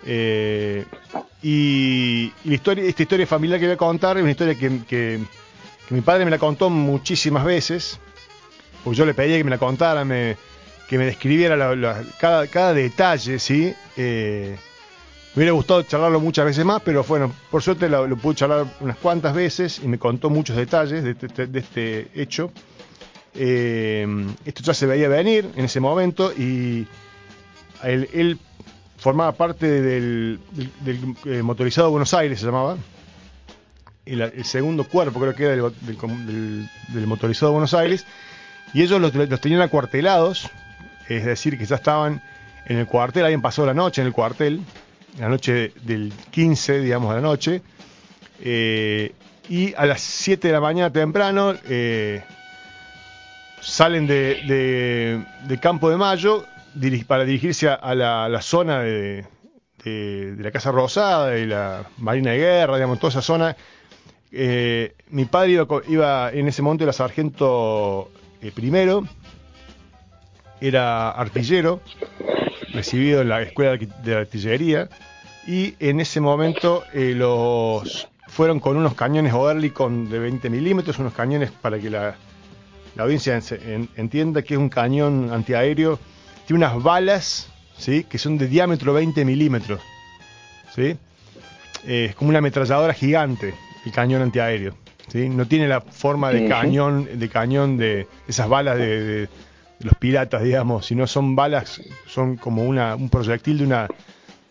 Eh, y, la historia, esta historia familiar que voy a contar es una historia que, mi padre me la contó muchísimas veces. Pues yo le pedí que me la contara, que me describiera cada, cada, detalle, ¿sí? Eh, me hubiera gustado charlarlo muchas veces más, pero bueno, por suerte lo, pude charlar unas cuantas veces y me contó muchos detalles de, este, este hecho. Eh, esto ya se veía venir en ese momento y él, formaba parte del, eh, motorizado Buenos Aires, se llamaba. El, segundo cuerpo creo que era del, motorizado Buenos Aires. Y ellos los, los tenían acuartelados es decir, que ya estaban en el cuartel, habían pasado la noche en el cuartel, la noche del 15, digamos, de la noche, eh, y a las 7 de la mañana temprano eh, salen de, Campo de Mayo para dirigirse a la, zona de, la Casa Rosada, y la Marina de Guerra, digamos, toda esa zona. Eh, mi padre iba, iba, en ese momento, era sargento primero, era artillero, recibido en la escuela de artillería, y en ese momento eh, los fueron con unos cañones Oerlikon de 20 milímetros, unos cañones para que la, audiencia entienda que es un cañón antiaéreo, tiene unas balas ¿sí? que son de diámetro 20 milímetros. ¿sí? Eh, es como una ametralladora gigante el cañón antiaéreo. ¿sí? No tiene la forma de cañón de cañón de esas balas de los piratas, digamos, si no son balas, son como una, un proyectil de una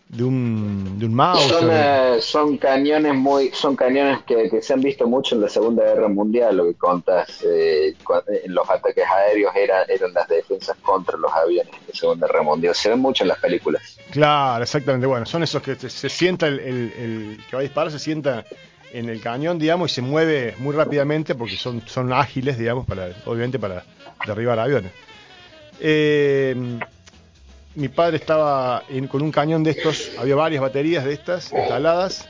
de un, de un mouse. Son, eh, son cañones muy, son cañones que, se han visto mucho en la Segunda Guerra Mundial, lo que contas, eh, en los ataques aéreos era, eran las defensas contra los aviones de la Segunda Guerra Mundial, se ven mucho en las películas. Claro, exactamente, bueno, son esos que se, sienta el, el, que va a disparar, se sienta en el cañón, digamos, y se mueve muy rápidamente porque son, son ágiles, digamos, para, obviamente para derribar aviones. Eh, mi padre estaba con un cañón de estos, había varias baterías de estas instaladas,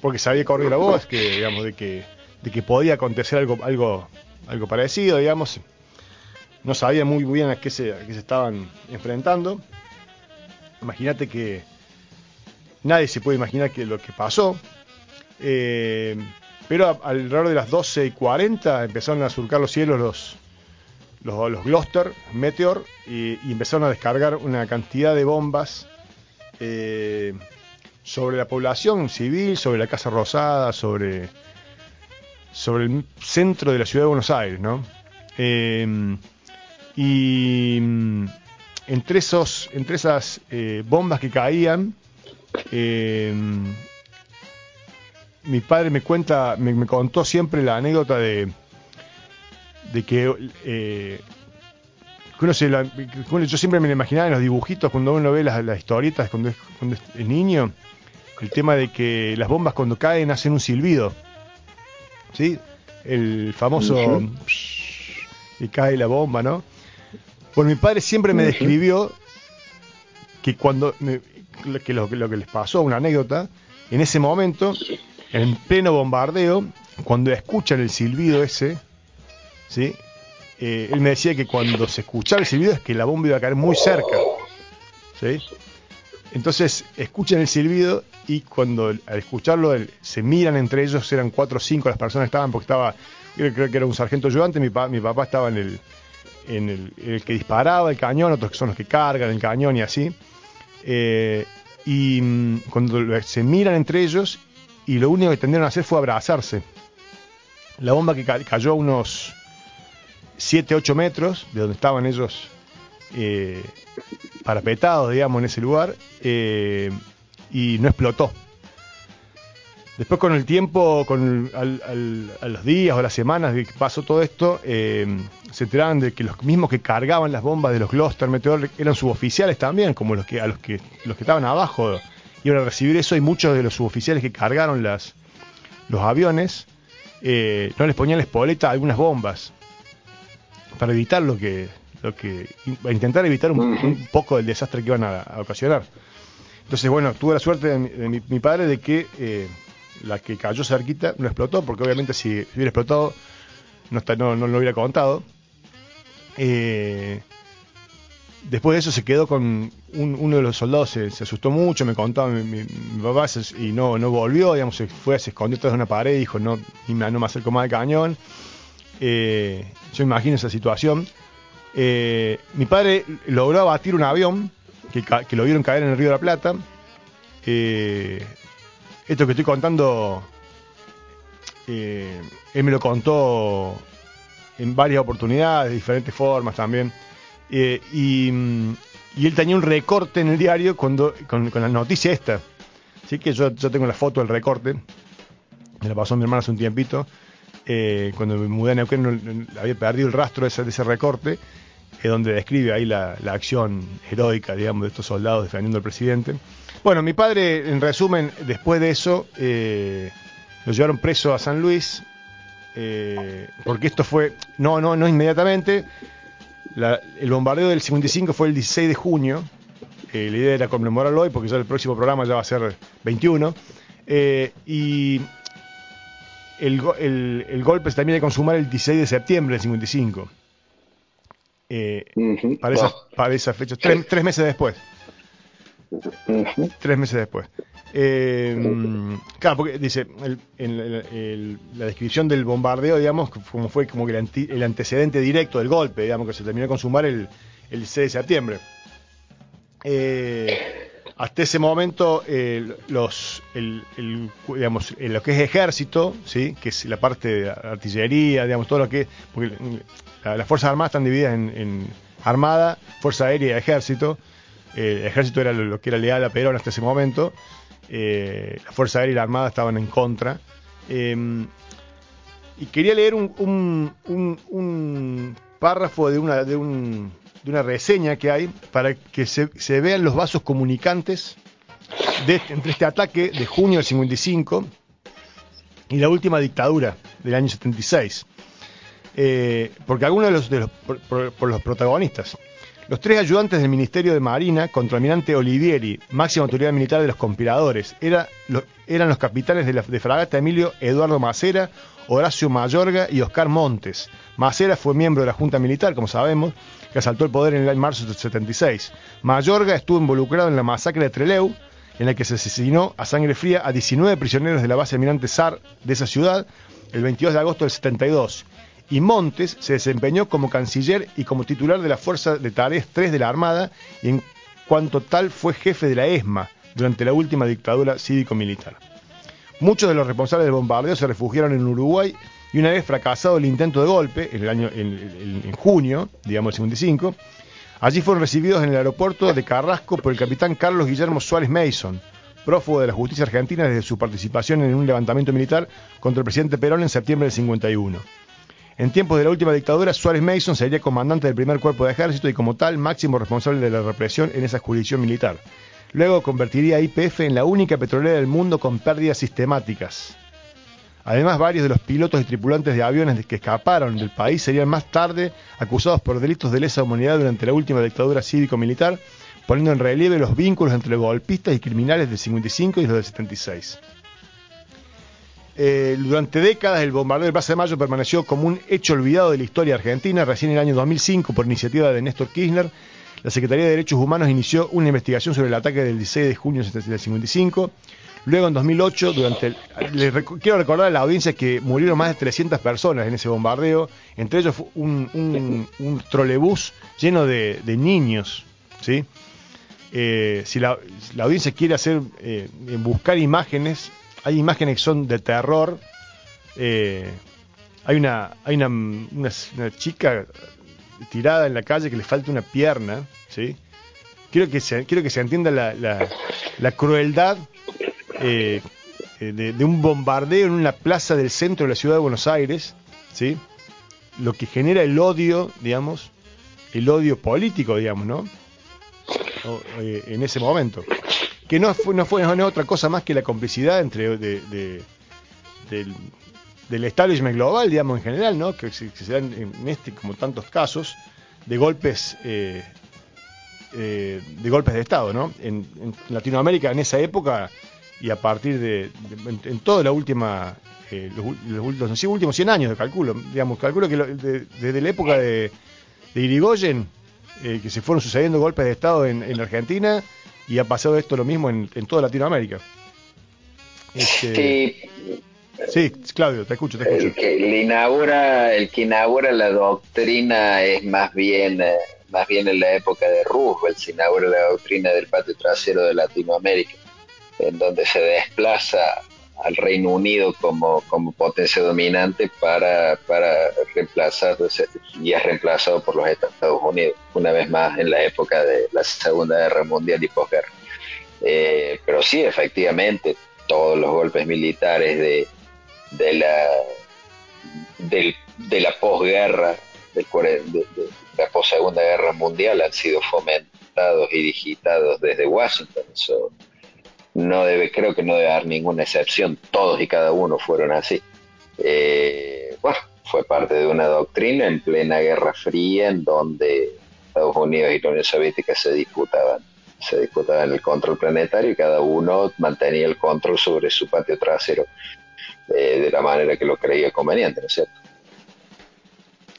porque se había corrido la voz, que, digamos, de que, de que podía acontecer algo, algo, algo parecido, digamos. No sabía muy bien a qué se, qué se estaban enfrentando. Imagínate que nadie se puede imaginar que lo que pasó. Eh, Pero alrededor de las 12 y 40 empezaron a surcar los cielos los, los, Gloucester, Meteor, y, empezaron a descargar una cantidad de bombas eh, sobre la población civil, sobre la Casa Rosada, sobre, sobre el centro de la ciudad de Buenos Aires, ¿no? Eh, y mm, entre, esos, entre esas eh, bombas que caían, mi padre me cuenta, me, contó siempre la anécdota de, de que, eh, yo siempre me lo imaginaba en los dibujitos cuando uno ve las, historietas cuando es, cuando es niño, el tema de que las bombas cuando caen hacen un silbido, ¿sí? El famoso y cae la bomba, ¿no? Bueno, mi padre siempre me describió que cuando que lo, lo que les pasó, una anécdota, en ese momento en pleno bombardeo, cuando escuchan el silbido ese, ¿sí? Eh, él me decía que cuando se escuchaba el silbido es que la bomba iba a caer muy cerca. ¿sí? Entonces escuchan el silbido y cuando al escucharlo se miran entre ellos, eran cuatro o cinco las personas que estaban, porque estaba, creo, que era un sargento ayudante, mi, mi papá estaba en el, en el, que disparaba el cañón, otros que son los que cargan el cañón y así. Eh, y mm, cuando se miran entre ellos y lo único que tendieron a hacer fue abrazarse. La bomba que cayó a unos 7, 8 metros de donde estaban ellos eh, parapetados, digamos, en ese lugar, eh, y no explotó. Después con el tiempo, con a los días o las semanas de que pasó todo esto, eh, se enteraron de que los mismos que cargaban las bombas de los Gloucester Meteor eran suboficiales también, como los que a los que los que estaban abajo iban a recibir eso y muchos de los suboficiales que cargaron las, los aviones eh, no les ponían la espoleta a algunas bombas para evitar lo que, lo que intentar evitar un, poco del desastre que iban a, ocasionar. Entonces, bueno, tuve la suerte de mi, padre de que eh, la que cayó cerquita no explotó, porque obviamente si hubiera explotado no, no, no lo hubiera contado. Eh, Después de eso se quedó con uno de los soldados, se, asustó mucho, me contaba mi, papá y no, no volvió, digamos, se fue, se escondió tras una pared y dijo, no, no me acerco más al cañón. Eh, yo imagino esa situación. Eh, mi padre logró abatir un avión que, lo vieron caer en el Río de la Plata. Eh, esto que estoy contando, él me lo contó en varias oportunidades, de diferentes formas también. Mm, y, él tenía un recorte en el diario cuando, con, la noticia esta. Así que yo, yo tengo la foto del recorte. Me la pasó mi hermana hace un tiempito. Eh, cuando me mudé a Neuquén había perdido el rastro de ese, recorte, es donde describe ahí la, acción heroica, digamos, de estos soldados defendiendo al presidente. Bueno, mi padre, en resumen, después de eso, eh, lo llevaron preso a San Luis, porque esto fue, no, no, no inmediatamente, el bombardeo del 55 fue el 16 de junio. Eh, la idea era conmemorarlo hoy porque ya el próximo programa ya va a ser 21. Eh, y el, golpe se termina de consumar el 16 de septiembre del 55. Eh, para, esa, para, esa, fecha, tres meses después. Tres meses después. Eh, claro, porque dice, en la descripción del bombardeo, digamos, como fue como que el, antecedente directo del golpe, digamos, que se terminó de consumar el, el 6 de septiembre. Eh, hasta ese momento, los, digamos, lo que es ejército, ¿sí? que es la parte de artillería, digamos, todo lo que porque las Fuerzas Armadas están divididas en, Armada, Fuerza Aérea y Ejército. el ejército era lo, que era leal a Perón hasta ese momento eh, la Fuerza Aérea y la Armada estaban en contra. Em, y quería leer un, párrafo de una, de, una reseña que hay para que se, vean los vasos comunicantes entre este ataque de junio del 55 y la última dictadura del año 76. Eh, porque algunos de los, de los por los protagonistas. Los tres ayudantes del Ministerio de Marina, contraalmirante Olivieri, máxima autoridad militar de los conspiradores, eran los capitanes de, la, de fragata Emilio Eduardo Macera, Horacio Mayorga y Oscar Montes. Macera fue miembro de la Junta Militar, como sabemos, que asaltó el poder en marzo del 76. Mayorga estuvo involucrado en la masacre de Treleu en la que se asesinó a sangre fría a 19 prisioneros de la base almirante SAR de esa ciudad el 22 de agosto del 72. Y Montes se desempeñó como canciller y como titular de la Fuerza de Tareas 3 de la Armada y en cuanto tal fue jefe de la ESMA durante la última dictadura cívico-militar. Muchos de los responsables del bombardeo se refugiaron en Uruguay y una vez fracasado el intento de golpe, en, el año, en, junio, digamos el 55, allí fueron recibidos en el aeropuerto de Carrasco por el capitán Carlos Guillermo Suárez Mason, prófugo de la justicia argentina desde su participación en un levantamiento militar contra el presidente Perón en septiembre del 51. En tiempos de la última dictadura, Suárez Mason sería comandante del primer cuerpo de ejército y como tal máximo responsable de la represión en esa jurisdicción militar. Luego convertiría a IPF en la única petrolera del mundo con pérdidas sistemáticas. Además, varios de los pilotos y tripulantes de aviones que escaparon del país serían más tarde acusados por delitos de lesa humanidad durante la última dictadura cívico-militar, poniendo en relieve los vínculos entre golpistas y criminales del 55 y los del 76. Eh, durante décadas el bombardeo del Plaza de Mayo permaneció como un hecho olvidado de la historia argentina. Recién en el año 2005, por iniciativa de Néstor Kirchner, la Secretaría de Derechos Humanos inició una investigación sobre el ataque del 16 de junio del 55. Luego, en 2008, durante el, quiero recordar a la audiencia que murieron más de 300 personas en ese bombardeo, entre ellos un, un, trolebús lleno de, niños. ¿sí? Eh, si la, audiencia quiere hacer eh, buscar imágenes, hay imágenes que son de terror. Eh, hay una, hay una, una, chica tirada en la calle que le falta una pierna, ¿sí? Quiero que se, quiero que se entienda la, la, crueldad eh, de, un bombardeo en una plaza del centro de la ciudad de Buenos Aires, ¿sí? Lo que genera el odio, digamos, el odio político, digamos, ¿no? Eh, en ese momento. Que no fue, no fue no otra cosa más que la complicidad entre de, del, del establishment global, digamos, en general, ¿no? Que, se dan en este, como tantos casos, de golpes, eh, eh, de golpes de Estado, ¿no? En, Latinoamérica, en esa época, y a partir de, en, toda la última, eh, los, los, últimos 100 años, de calculo, digamos, calculo que desde la época de, de Irigoyen, que se fueron sucediendo golpes de Estado en, en Argentina, y ha pasado esto lo mismo en, toda Latinoamérica. Este, Sí, Claudio, te escucho, te escucho. El que inaugura, el que inaugura la doctrina es más bien, eh, más bien en la época de Roosevelt, se inaugura la doctrina del patio trasero de Latinoamérica, en donde se desplaza al Reino Unido como, como potencia dominante para, para reemplazar, y es reemplazado por los Estados Unidos, una vez más en la época de la Segunda Guerra Mundial y posguerra. Eh, pero sí, efectivamente, todos los golpes militares de, de la, de la posguerra, de, la post-segunda guerra mundial han sido fomentados y digitados desde Washington. No debe, creo que no debe haber ninguna excepción. Todos y cada uno fueron así. Eh, bueno, fue parte de una doctrina en plena Guerra Fría en donde Estados Unidos y la Unión Soviética se disputaban se disputaban el control planetario y cada uno mantenía el control sobre su patio trasero eh, de la manera que lo creía conveniente, ¿no es cierto?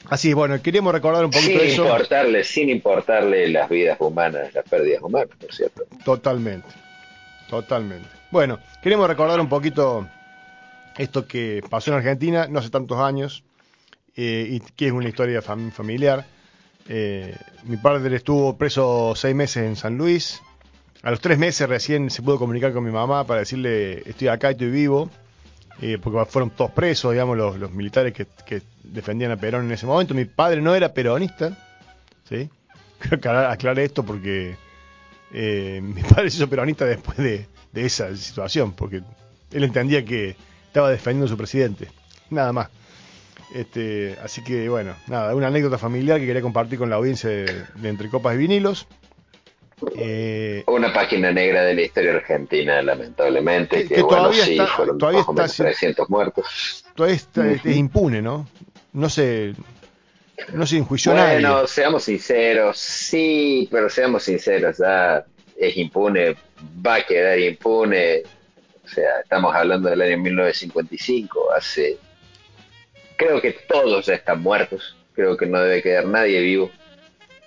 Así, bueno, queríamos recordar un poquito sin eso. Importarle, sin importarle las vidas humanas, las pérdidas humanas, ¿no es cierto? Totalmente, totalmente. Bueno, queremos recordar un poquito esto que pasó en Argentina no hace tantos años eh, y que es una historia familiar. Eh, mi padre estuvo preso seis meses en San Luis. A los tres meses recién se pudo comunicar con mi mamá para decirle estoy acá, estoy vivo. Eh, porque fueron todos presos, digamos, los, militares que, defendían a Perón en ese momento. Mi padre no era peronista, ¿sí? [laughs] Aclaré esto porque eh, mi [laughs] padre se hizo peronista después de, esa situación, porque él entendía que estaba defendiendo a su presidente, nada más. Este, así que bueno, nada, una anécdota familiar que quería compartir con la audiencia de Entre Copas y Vinilos. Eh, Una página negra de la historia argentina, lamentablemente. Que, todavía está, todavía está 300 muertos. Todavía está, es impune, ¿no? No se, no se enjuició bueno, seamos sinceros, sí, pero seamos sinceros, ya es impune, va a quedar impune. O sea, estamos hablando del año 1955, hace. Creo que todos ya están muertos, creo que no debe quedar nadie vivo.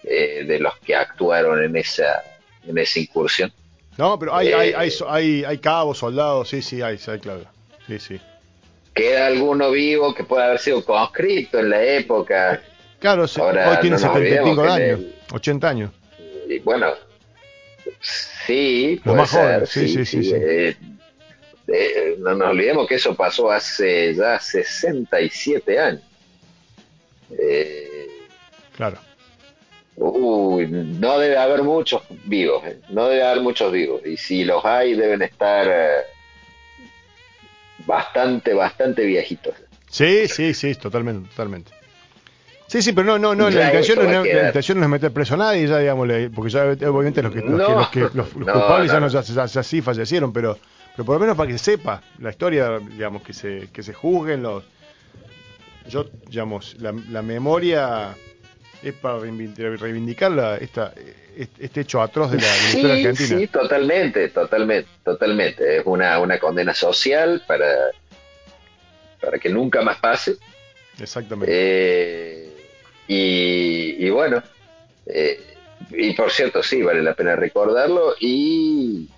Eh, de los que actuaron en esa, en esa incursión. No, pero hay, hay, hay, hay, hay cabos, soldados, sí, sí, hay, hay, claro. Sí, sí. Queda alguno vivo que puede haber sido conscrito en la época. Claro, hoy tiene 75 años, 80 años. Y bueno, sí, Los más jóvenes, sí, sí, sí. Eh, eh, no nos olvidemos que eso pasó hace ya 67 años. Eh, claro. Uy, no debe haber muchos vivos, eh. no debe haber muchos vivos. Y si los hay, deben estar bastante, bastante viejitos. Sí, sí, sí, totalmente, totalmente. Sí, sí, pero no, no, no, la intención, no, la intención no es meter preso a nadie, ya digamos, porque ya obviamente los que los, que, los, [laughs] culpables ya, no, ya, ya, sí fallecieron, pero, pero por lo menos para que se sepa la historia, digamos, que se, que se juzguen los... Yo, digamos, la, la memoria es para reivindicar la, esta, este hecho atroz de la, historia argentina. Sí, totalmente, totalmente, totalmente. Es una, una condena social para, para que nunca más pase. Exactamente. Eh, y, bueno, eh, y por cierto, sí, vale la pena recordarlo y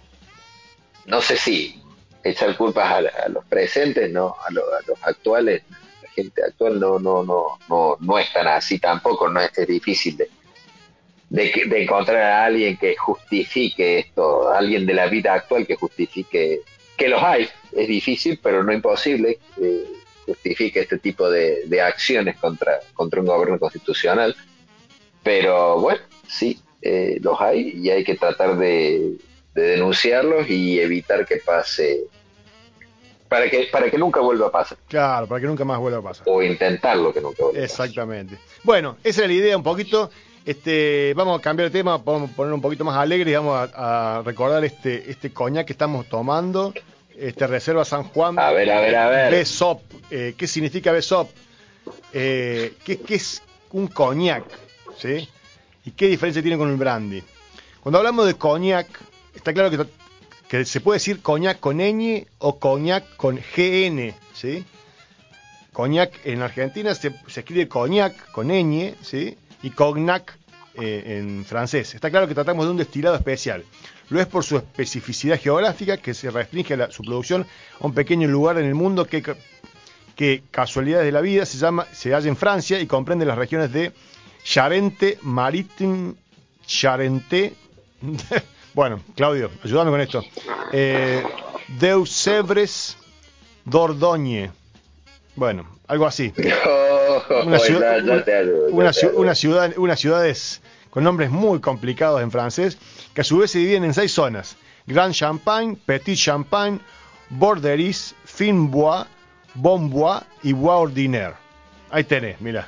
no sé si echar culpas a, los presentes, no a, a los actuales, gente actual no, no, no, no, no es tan así tampoco, no es, difícil de, de, encontrar a alguien que justifique esto, alguien de la vida actual que justifique, que los hay, es difícil, pero no imposible, que justifique este tipo de, de acciones contra, contra un gobierno constitucional. Pero bueno, sí, eh, los hay y hay que tratar de, de denunciarlos y evitar que pase para que, para que nunca vuelva a pasar. Claro, para que nunca más vuelva a pasar. O intentarlo que nunca vuelva Exactamente. Bueno, esa es la idea un poquito. Este, vamos a cambiar de tema, vamos a poner un poquito más alegre y vamos a, recordar este, este coñac que estamos tomando, este Reserva San Juan. A ver, a ver, a ver. Besop. Eh, ¿Qué significa Besop? Eh, ¿qué, ¿Qué es un coñac? ¿Sí? ¿Y qué diferencia tiene con el brandy? Cuando hablamos de coñac, está claro que que se puede decir coñac con ñ o coñac con gn, ¿sí? Coñac en Argentina se, escribe coñac con ñ, ¿sí? Y cognac eh, en francés. Está claro que tratamos de un destilado especial. Lo es por su especificidad geográfica, que se restringe su producción a un pequeño lugar en el mundo que, que casualidades de la vida se, llama, se halla en Francia y comprende las regiones de Charente, Maritime, Charente, [laughs] Bueno, Claudio, ayúdame con esto. Eh, Deusebres Dordogne. Bueno, algo así. [laughs] Una, ciudad, unas ciudades con nombres muy complicados en francés, que a su vez se dividen en seis zonas. Grand Champagne, Petit Champagne, Borderis, Finbois, Bonbois y Bois Ordinaire. Ahí tenés, mira.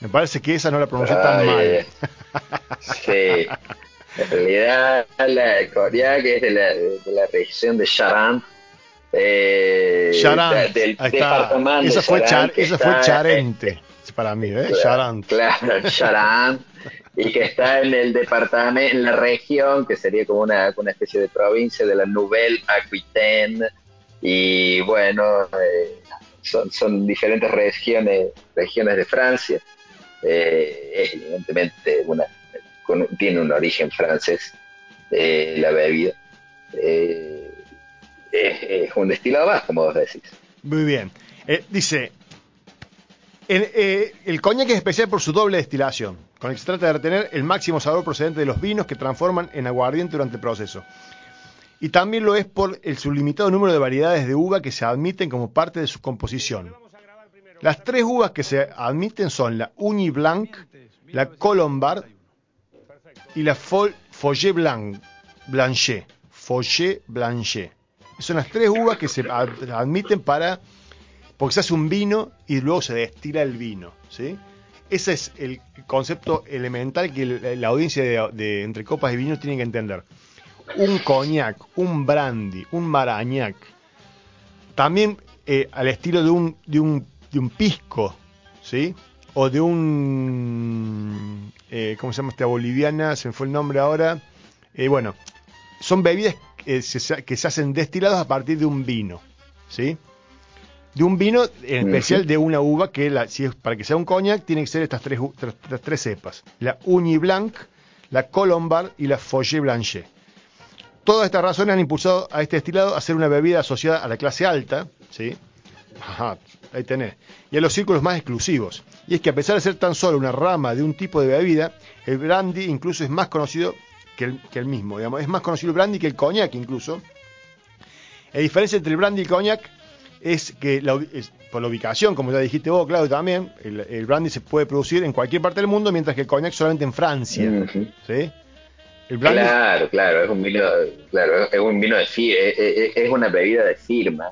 Me parece que esa no la pronuncié tan mal. Sí. En realidad, la Corea, que es de la, de la región de Charente, eh, Charant, del departamento eso fue, Char, eso fue Charente para mí, ¿eh? Claro, Claro, Charant, y que está en el departamento, en la región, que sería como una, una especie de provincia de la Nouvelle Aquitaine, y bueno, eh, son, son diferentes regiones, regiones de Francia. Eh, es evidentemente una tiene un origen francés, eh, la bebida. Eh, es, un destilado más, como vos decís. Muy bien. Eh, el coñac es especial por su doble destilación, con el que se trata de retener el máximo sabor procedente de los vinos que transforman en aguardiente durante el proceso. Y también lo es por el sublimitado número de variedades de uva que se admiten como parte de su composición. Las tres uvas que se admiten son la Uni Blanc, la Colombard y la Fol Blanc, Blanchet. Blanchet. Son las tres uvas que se admiten para. Porque se hace un vino y luego se destila el vino. ¿sí? Ese es el concepto elemental que la audiencia de, Entre Copas y Vino tiene que entender. Un coñac, un brandy, un marañac. También eh, al estilo de un, de un, de un pisco, ¿sí? o de un, eh, ¿cómo se llama esta boliviana? Se me fue el nombre ahora. Eh, bueno, son bebidas que se, que se, hacen destilados a partir de un vino, ¿sí? De un vino, en especial de una uva que, la, si es, para que sea un coñac, tienen que ser estas tres, estas tres cepas. La Uni Blanc, la Colombard y la Follet Blanchet. Todas estas razones han impulsado a este destilado a ser una bebida asociada a la clase alta, ¿sí? Ajá, ahí tenés. Y a los círculos más exclusivos. Y es que a pesar de ser tan solo una rama de un tipo de bebida, el brandy incluso es más conocido que el, que el mismo. Digamos. Es más conocido el brandy que el coñac incluso. La diferencia entre el brandy y el coñac es que por la ubicación, como ya dijiste vos, Claudio, también, el, brandy se puede producir en cualquier parte del mundo, mientras que el coñac solamente en Francia. ¿sí? Claro, claro, es un vino, claro, es un vino de es, una bebida de firma.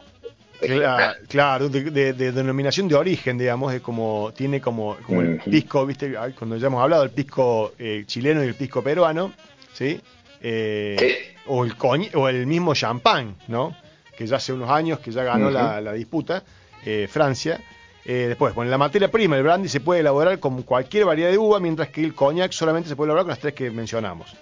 Claro, de, denominación de origen, digamos, es como tiene como, como el pisco, viste, cuando ya hemos hablado del pisco eh, chileno y el pisco peruano, ¿sí? Eh, o el o el mismo champán, ¿no? Que ya hace unos años que ya ganó la, disputa, eh, Francia. después, con la materia prima, el brandy se puede elaborar con cualquier variedad de uva, mientras que el coñac solamente se puede elaborar con las tres que mencionamos.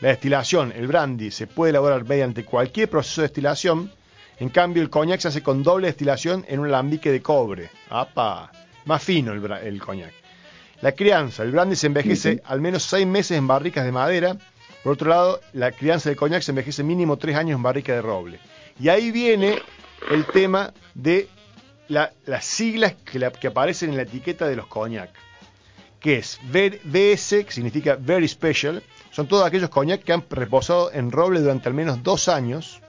La destilación, el brandy, se puede elaborar mediante cualquier proceso de destilación. En cambio, el coñac se hace con doble destilación en un alambique de cobre. ¡Apa! Más fino el, el coñac. La crianza, el brandy se envejece al menos seis meses en barricas de madera. Por otro lado, la crianza del coñac se envejece mínimo tres años en barrica de roble. Y ahí viene el tema de las siglas que, que, aparecen en la etiqueta de los coñac, que es VS, que significa Very Special, son todos aquellos coñac que han reposado en roble durante al menos dos años.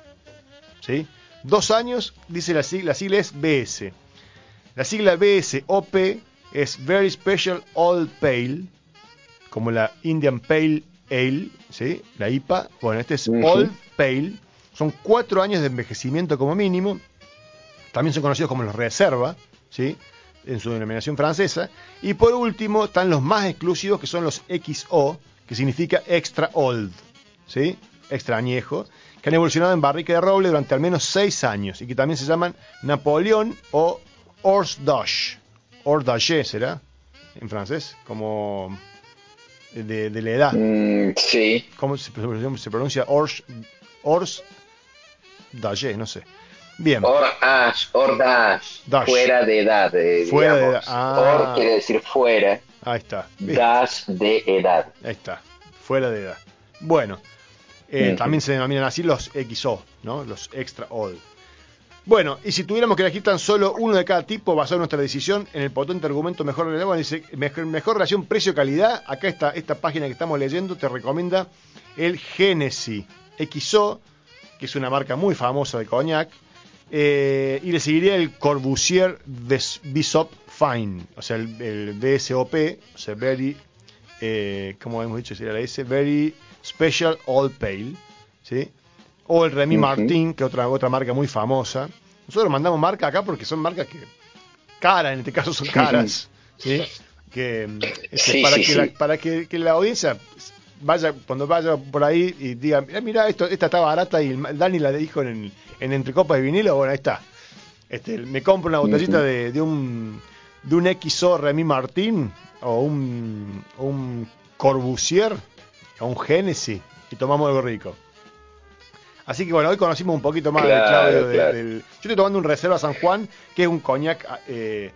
¿sí? Dos años, dice la sigla, la sigla es BS. La sigla BSOP es Very Special Old Pale, como la Indian Pale Ale, ¿sí? la IPA. Bueno, este es Old Pale. Son cuatro años de envejecimiento como mínimo. También son conocidos como los Reserva, ¿sí? en su denominación francesa. Y por último están los más exclusivos que son los XO, que significa extra old, ¿sí? extra añejo, que han evolucionado en barrica de roble durante al menos seis años y que también se llaman Napoleón o Ors d'Ache. Ors d'Ache será en francés, como de, la edad. Mm, sí. ¿Cómo se, pronuncia Ors, Ors d'Ache? No sé. Bien. Or-Ash, fuera de edad. Eh, fuera de edad. Ah. Or quiere decir fuera. Ahí está. Das de edad. Ahí está. Fuera de edad. Bueno, eh, también se denominan así los XO, ¿no? Los extra old. Bueno, y si tuviéramos que elegir tan solo uno de cada tipo basado en nuestra decisión en el potente argumento mejor mejor, relación precio-calidad, acá está esta página que estamos leyendo te recomienda el Genesis XO, que es una marca muy famosa de coñac, eh, y le seguiría el Corbusier Bishop Fine, o sea, el, el BSOP, o sea, Very, eh, como hemos dicho, sería la S, Very Special Old Pale, ¿sí? O el Remy Martin, que es otra, otra marca muy famosa. Nosotros mandamos marca acá porque son marcas que, caras, en este caso son caras, ¿sí? Que, este, para, que La, para que, la audiencia vaya cuando vaya por ahí y diga, mira, esto, esta está barata y Dani la dijo en, en Entre Copas de Vinilo, bueno, ahí está. Este, me compro una botellita de, de, un de un XO Remy Martin o un, un Corbusier o un Genesis y tomamos algo rico. Así que bueno, hoy conocimos un poquito más de Claudio del... Yo estoy tomando un Reserva San Juan, que es un coñac eh,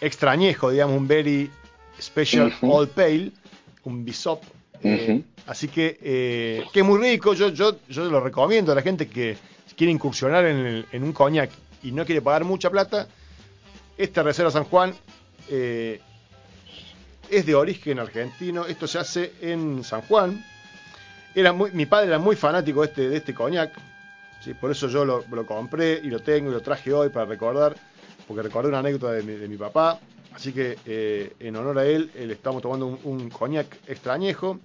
extrañejo, digamos, un very special old pale, un bisop. Eh, así que, eh, que es muy rico, yo, yo, yo lo recomiendo a la gente que quiere incursionar en, en un coñac y no quiere pagar mucha plata, esta Reserva San Juan eh, es de origen argentino. Esto se hace en San Juan. Era muy, mi padre era muy fanático de este, de este coñac. ¿sí? Por eso yo lo, compré y lo tengo y lo traje hoy para recordar. Porque recordé una anécdota de mi, papá. Así que eh, en honor a él, le estamos tomando un, un coñac extrañejo.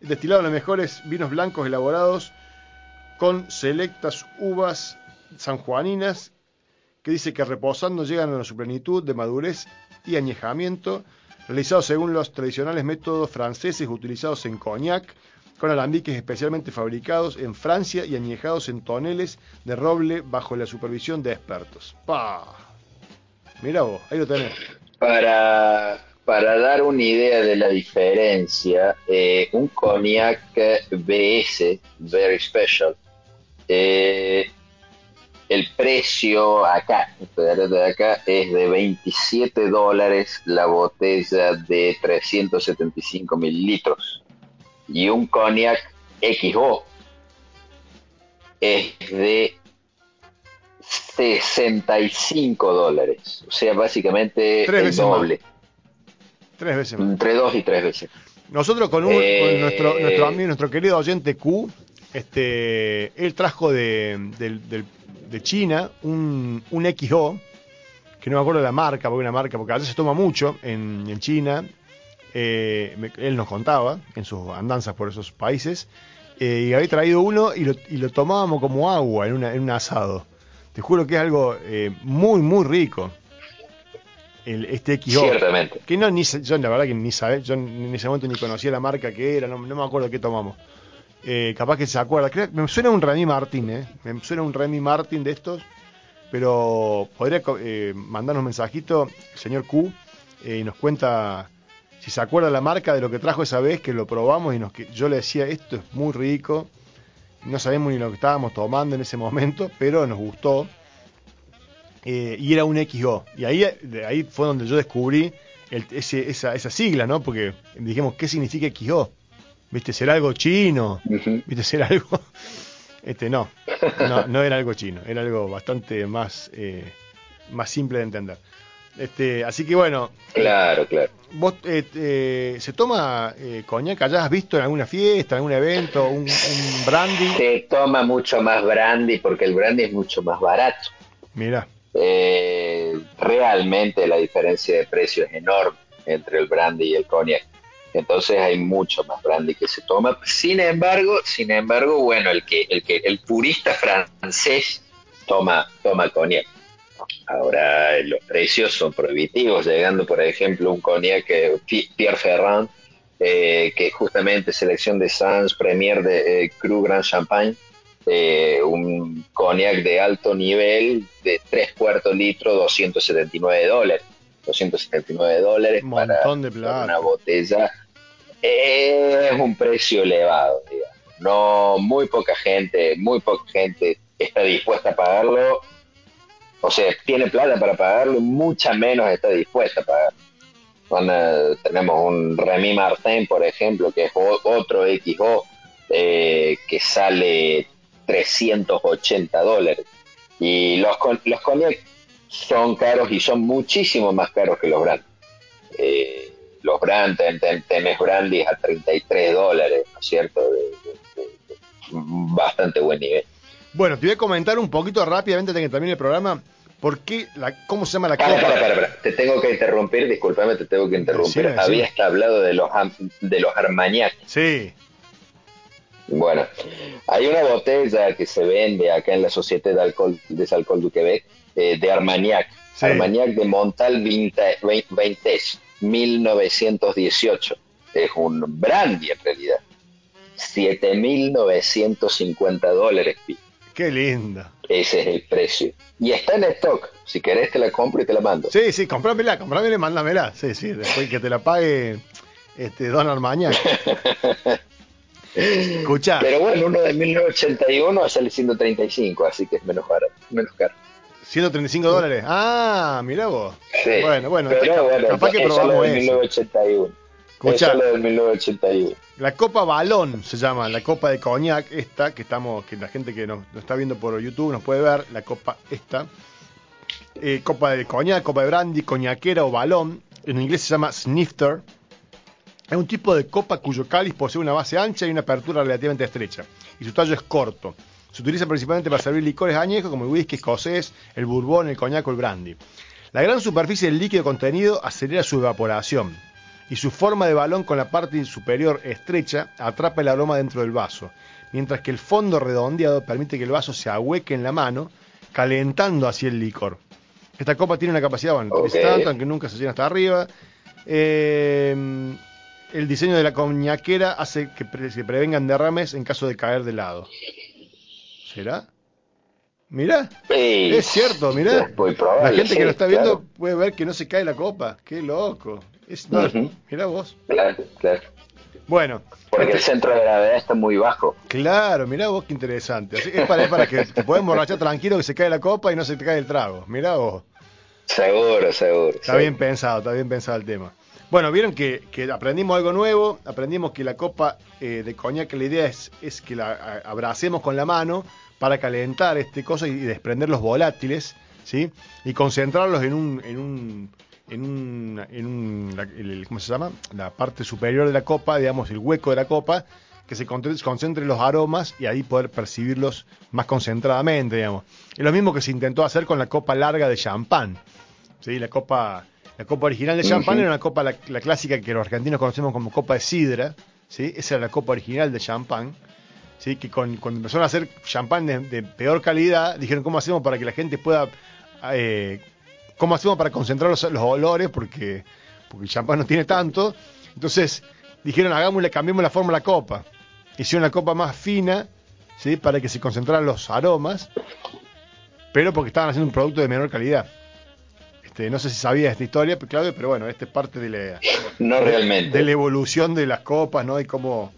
Destilado en los mejores vinos blancos elaborados con selectas uvas sanjuaninas que dice que reposando llegan a su plenitud de madurez y añejamiento, realizado según los tradicionales métodos franceses utilizados en Cognac, con alambiques especialmente fabricados en Francia y añejados en toneles de roble bajo la supervisión de expertos. ¡Pah! Mira vos, ahí lo tenés. Para, para dar una idea de la diferencia, eh, un cognac BS, Very Special, eh, el precio acá, de acá, es de 27 dólares la botella de 375 mililitros. Y un cognac XO es de 65 dólares. O sea, básicamente el doble. Tres veces más. Entre dos y tres veces. Nosotros con, un, eh, nuestro, nuestro amigo, nuestro querido oyente Q, este, él trajo de, de, China un, un, XO, que no me acuerdo de la marca, porque una marca, porque a veces se toma mucho en, en China. Eh, él nos contaba en sus andanzas por esos países. Eh, y había traído uno y lo, y lo tomábamos como agua en, una, en un asado. Te juro que es algo eh, muy, muy rico. El, este XO. Ciertamente. Que no, ni, yo la verdad que ni sabía, yo en ese momento ni conocía la marca que era, no, me acuerdo qué tomamos. Eh, capaz que se acuerda. me suena un Remy Martin, ¿eh? Me suena un Remy Martin de estos. Pero podría eh, mandarnos un mensajito, el señor Q, y nos cuenta si se acuerda la marca de lo que trajo esa vez, que lo probamos y nos, que yo le decía, esto es muy rico no sabemos ni lo que estábamos tomando en ese momento, pero nos gustó. Eh, y era un XO. Y ahí, ahí fue donde yo descubrí ese, esa, esa, sigla, ¿no? Porque dijimos, ¿qué significa XO? ¿Viste? ¿Será algo chino? ¿Viste? ¿Será algo...? [laughs] Este, no, no, no era algo chino, era algo bastante más, eh, más simple de entender. Este, así que bueno. Claro, claro. ¿Vos eh, eh, se toma eh, coñac? ¿Ya has visto en alguna fiesta, en algún evento, un, brandy? Se toma mucho más brandy porque el brandy es mucho más barato. Mira. Eh, realmente la diferencia de precio es enorme entre el brandy y el coñac. Entonces hay mucho más brandy que se toma. Sin embargo, sin embargo, bueno, el que el que el purista francés toma toma coñac Ahora los precios son prohibitivos, llegando por ejemplo un cognac Pierre Ferrand, eh, que justamente selección de Sans Premier de eh, Cru Grand Champagne, eh, un cognac de alto nivel de 3 cuartos litro, 279 dólares. 279 dólares para, una botella. Es un precio elevado, No, muy poca gente, muy poca gente está dispuesta a pagarlo o sea, tiene plata para pagarlo, mucha menos está dispuesta a pagar. tenemos un Remy Martin, por ejemplo, que es otro XO eh, que sale 380 dólares. Y los, los cognac son caros y son muchísimo más caros que los brand. Eh, los brand, tenés brandis a 33 dólares, ¿no es cierto? bastante buen nivel. Bueno, te voy a comentar un poquito rápidamente antes que termine el programa. ¿Por qué la, ¿Cómo se llama la copa? Para, para, para, Te tengo que interrumpir, discúlpame, te tengo que interrumpir. Habías hablado de los, de los Armagnac. Sí. Bueno, hay una botella que se vende acá en la Sociedad de Alcohol, de Alcohol du Quebec, eh, de Armagnac. Armagnac de Montal Vintage, 1918. Es un brandy en realidad. 7.950 dólares. Qué linda. Ese es el precio. Y está en stock. Si querés te la compro y te la mando. Sí, sí, comprámela, comprámela y mándamela. Sí, sí, después que te la pague este Don Armaña. [laughs] Escucha. Pero bueno, uno de 1981 sale 135, así que es menos barato, menos caro. 135 dólares. Ah, mira vos. Sí. Bueno, bueno, Pero bueno, capaz que probamos eso. 1981. Escucha, lo del 1981. La Copa Balón se llama, la Copa de Coñac, esta, que estamos, que la gente que nos, está viendo por YouTube nos puede ver, la Copa esta. Eh, copa de Coñac, Copa de Brandy, Coñaquera o Balón. En inglés se llama Snifter. Es un tipo de copa cuyo cáliz posee una base ancha y una apertura relativamente estrecha. Y su tallo es corto. Se utiliza principalmente para servir licores añejos como el whisky escocés, el bourbon, el coñac o el brandy. La gran superficie del líquido contenido acelera su evaporación y su forma de balón con la parte superior estrecha atrapa el aroma dentro del vaso, mientras que el fondo redondeado permite que el vaso se ahueque en la mano, calentando así el licor. Esta copa tiene una capacidad, bueno, tanto, aunque nunca se llena hasta arriba. Eh, el diseño de la coñaquera hace que se prevengan derrames en caso de caer de lado. ¿Será? Mira, es cierto, mira. La gente que lo está viendo puede ver que no se cae la copa. Qué loco. Es, Mira vos. Claro, claro. Bueno. Porque el centro de gravedad está muy bajo. Claro, mira vos qué interesante. es, para, para, que te puedas emborrachar tranquilo que se cae la copa y no se te cae el trago. Mira vos. Seguro, seguro. Está bien pensado, está bien pensado el tema. Bueno, vieron que, aprendimos algo nuevo, aprendimos que la copa eh, de coñac, la idea es, es que la abracemos con la mano para calentar este cosa y desprender los volátiles, ¿sí? Y concentrarlos en un, en un, en un, en un ¿cómo se llama? La parte superior de la copa, digamos, el hueco de la copa, que se concentren los aromas y ahí poder percibirlos más concentradamente, digamos. Es lo mismo que se intentó hacer con la copa larga de champán, ¿sí? La copa la copa original de champán era una copa, la, clásica que los argentinos conocemos como copa de sidra, ¿sí? Esa era la copa original de champán, ¿sí? Que con, cuando empezaron a hacer champán de, peor calidad, dijeron, ¿cómo hacemos para que la gente pueda... Eh, ¿Cómo hacemos para concentrar los, olores? Porque, porque el champán no tiene tanto. Entonces, dijeron, hagámosle, cambiemos la forma de la copa. Hicieron una copa más fina, ¿sí? Para que se concentraran los aromas, pero porque estaban haciendo un producto de menor calidad. Este, no sé si sabía esta historia, Claudio, pero bueno, esta es parte de la, no realmente. De, la evolución de las copas, ¿no? Y cómo,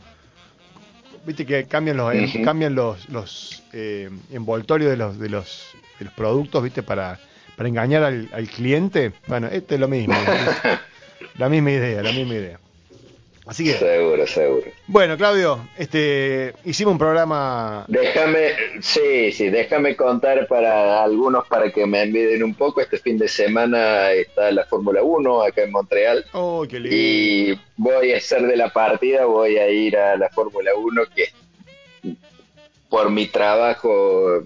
viste que cambian los, cambian los, los eh, envoltorios de los, de los, de los productos, viste, para, para engañar al, al cliente. Bueno, este es lo mismo. [laughs] la misma idea, la misma idea. Así que. Seguro, seguro. Bueno, Claudio, este, hicimos un programa. Déjame, sí, sí, déjame contar para algunos para que me enviden un poco. Este fin de semana está la Fórmula 1 acá en Montreal. Oh, qué lindo. Y voy a ser de la partida, voy a ir a la Fórmula 1 que por mi trabajo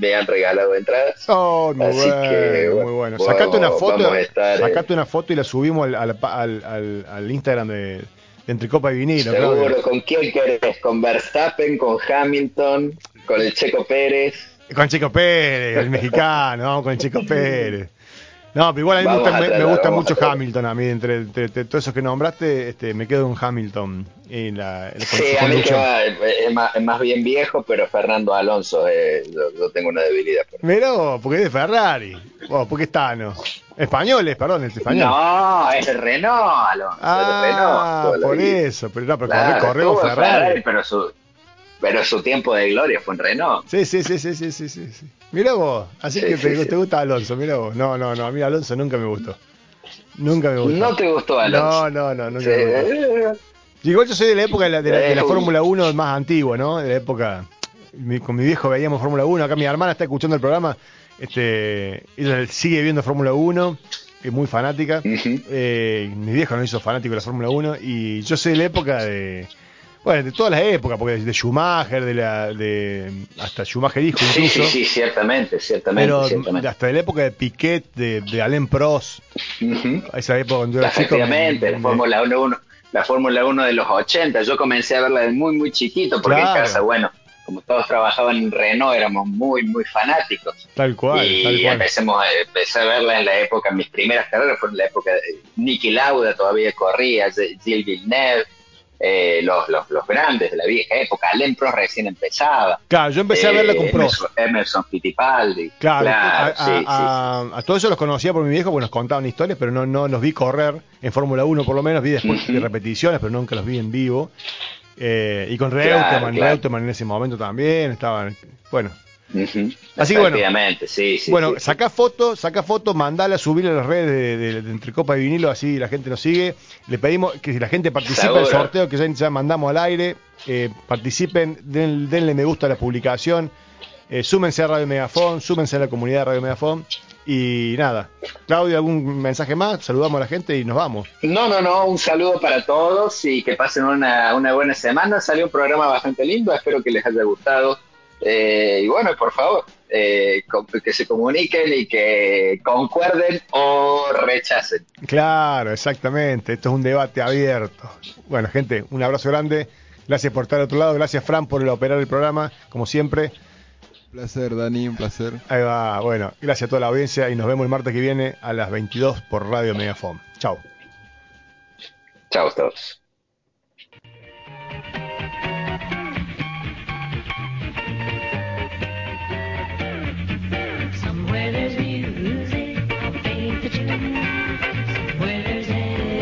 me han regalado entradas. Oh, muy Así bueno, que, muy bueno. Sacate una foto, sacate una foto y la subimos al, al, al Instagram de entre copa y vinilo. Seguro, ¿con quién querés? ¿Con Verstappen, con Hamilton, con el Checo Pérez? Con Checo Pérez, el mexicano, vamos con el Checo [laughs] Pérez. No, pero igual a mí me gusta, mucho Hamilton, a mí, entre, todos esos que nombraste, este, me quedo con Hamilton. En la, sí, a mí es, más, bien viejo, pero Fernando Alonso, eh, yo, tengo una debilidad. Por Mirá porque es de Ferrari, oh, porque es Tano. Españoles, perdón, es español. No, es Renault, Alonso. Ah, Renault, por eso, pero no, pero claro, corremos Ferrari. Pero su, pero su tiempo de gloria fue en Renault. Sí, sí, sí, sí, sí, sí, sí. Mira vos, así que te, gusta Alonso, mira vos. No, no, no, a mí Alonso nunca me gustó. Nunca me gustó. ¿No te gustó Alonso? No, no, no, nunca me gustó. Igual yo soy de la época de la, de la, Fórmula 1 más antigua, ¿no? De la época... con mi viejo veíamos Fórmula 1, acá mi hermana está escuchando el programa, este, ella sigue viendo Fórmula 1, es muy fanática. eh, mi viejo no hizo fanático de la Fórmula 1 y yo soy de la época de bueno, de todas las épocas, porque de Schumacher, de la, de hasta Schumacher dijo incluso. Sí, sí, ciertamente, ciertamente. Pero hasta de la época de Piquet, de, de Alain Prost, esa época cuando era chico. Efectivamente, la Fórmula 1, la Fórmula 1 de los 80, yo comencé a verla de muy, muy chiquito, porque en casa, bueno, como todos trabajaban en Renault, éramos muy, muy fanáticos. Tal cual, y tal cual. Empecemos, empecé a verla en la época, mis primeras carreras fueron en la época de Nicky Lauda, todavía corría, Gilles Villeneuve eh, los, los, los, grandes de la vieja época. Alain Prost recién empezaba. Claro, yo empecé a verla con Prost. Emerson, Fittipaldi. Claro, a, todos ellos los conocía por mi viejo porque nos contaban historias, pero no, no los vi correr en Fórmula 1 por lo menos, vi después de repeticiones, pero nunca los vi en vivo. Eh, y con Reutemann, Reutemann en ese momento también, estaban, bueno, Así que bueno, sí, sí, bueno, saca fotos, saca fotos, mandala, subirla a las redes de, Entre Copa y Vinilo, así la gente nos sigue. Le pedimos que si la gente participe del sorteo que ya, mandamos al aire, eh, participen, denle me gusta a la publicación, eh, súmense a Radio Megafón, súmense a la comunidad de Radio Megafón. Y nada, Claudio, ¿algún mensaje más? Saludamos a la gente y nos vamos. No, no, no, un saludo para todos y que pasen una, una buena semana. Salió un programa bastante lindo, espero que les haya gustado eh, y bueno, por favor, eh, que se comuniquen y que concuerden o rechacen. Claro, exactamente. Esto es un debate abierto. Bueno, gente, un abrazo grande. Gracias por estar al otro lado. Gracias, Fran, por operar el programa, como siempre. Un placer, Dani, un placer. Ahí va. Bueno, gracias a toda la audiencia y nos vemos el martes que viene a las 22 por Radio Megafon. Chao. Chao a todos.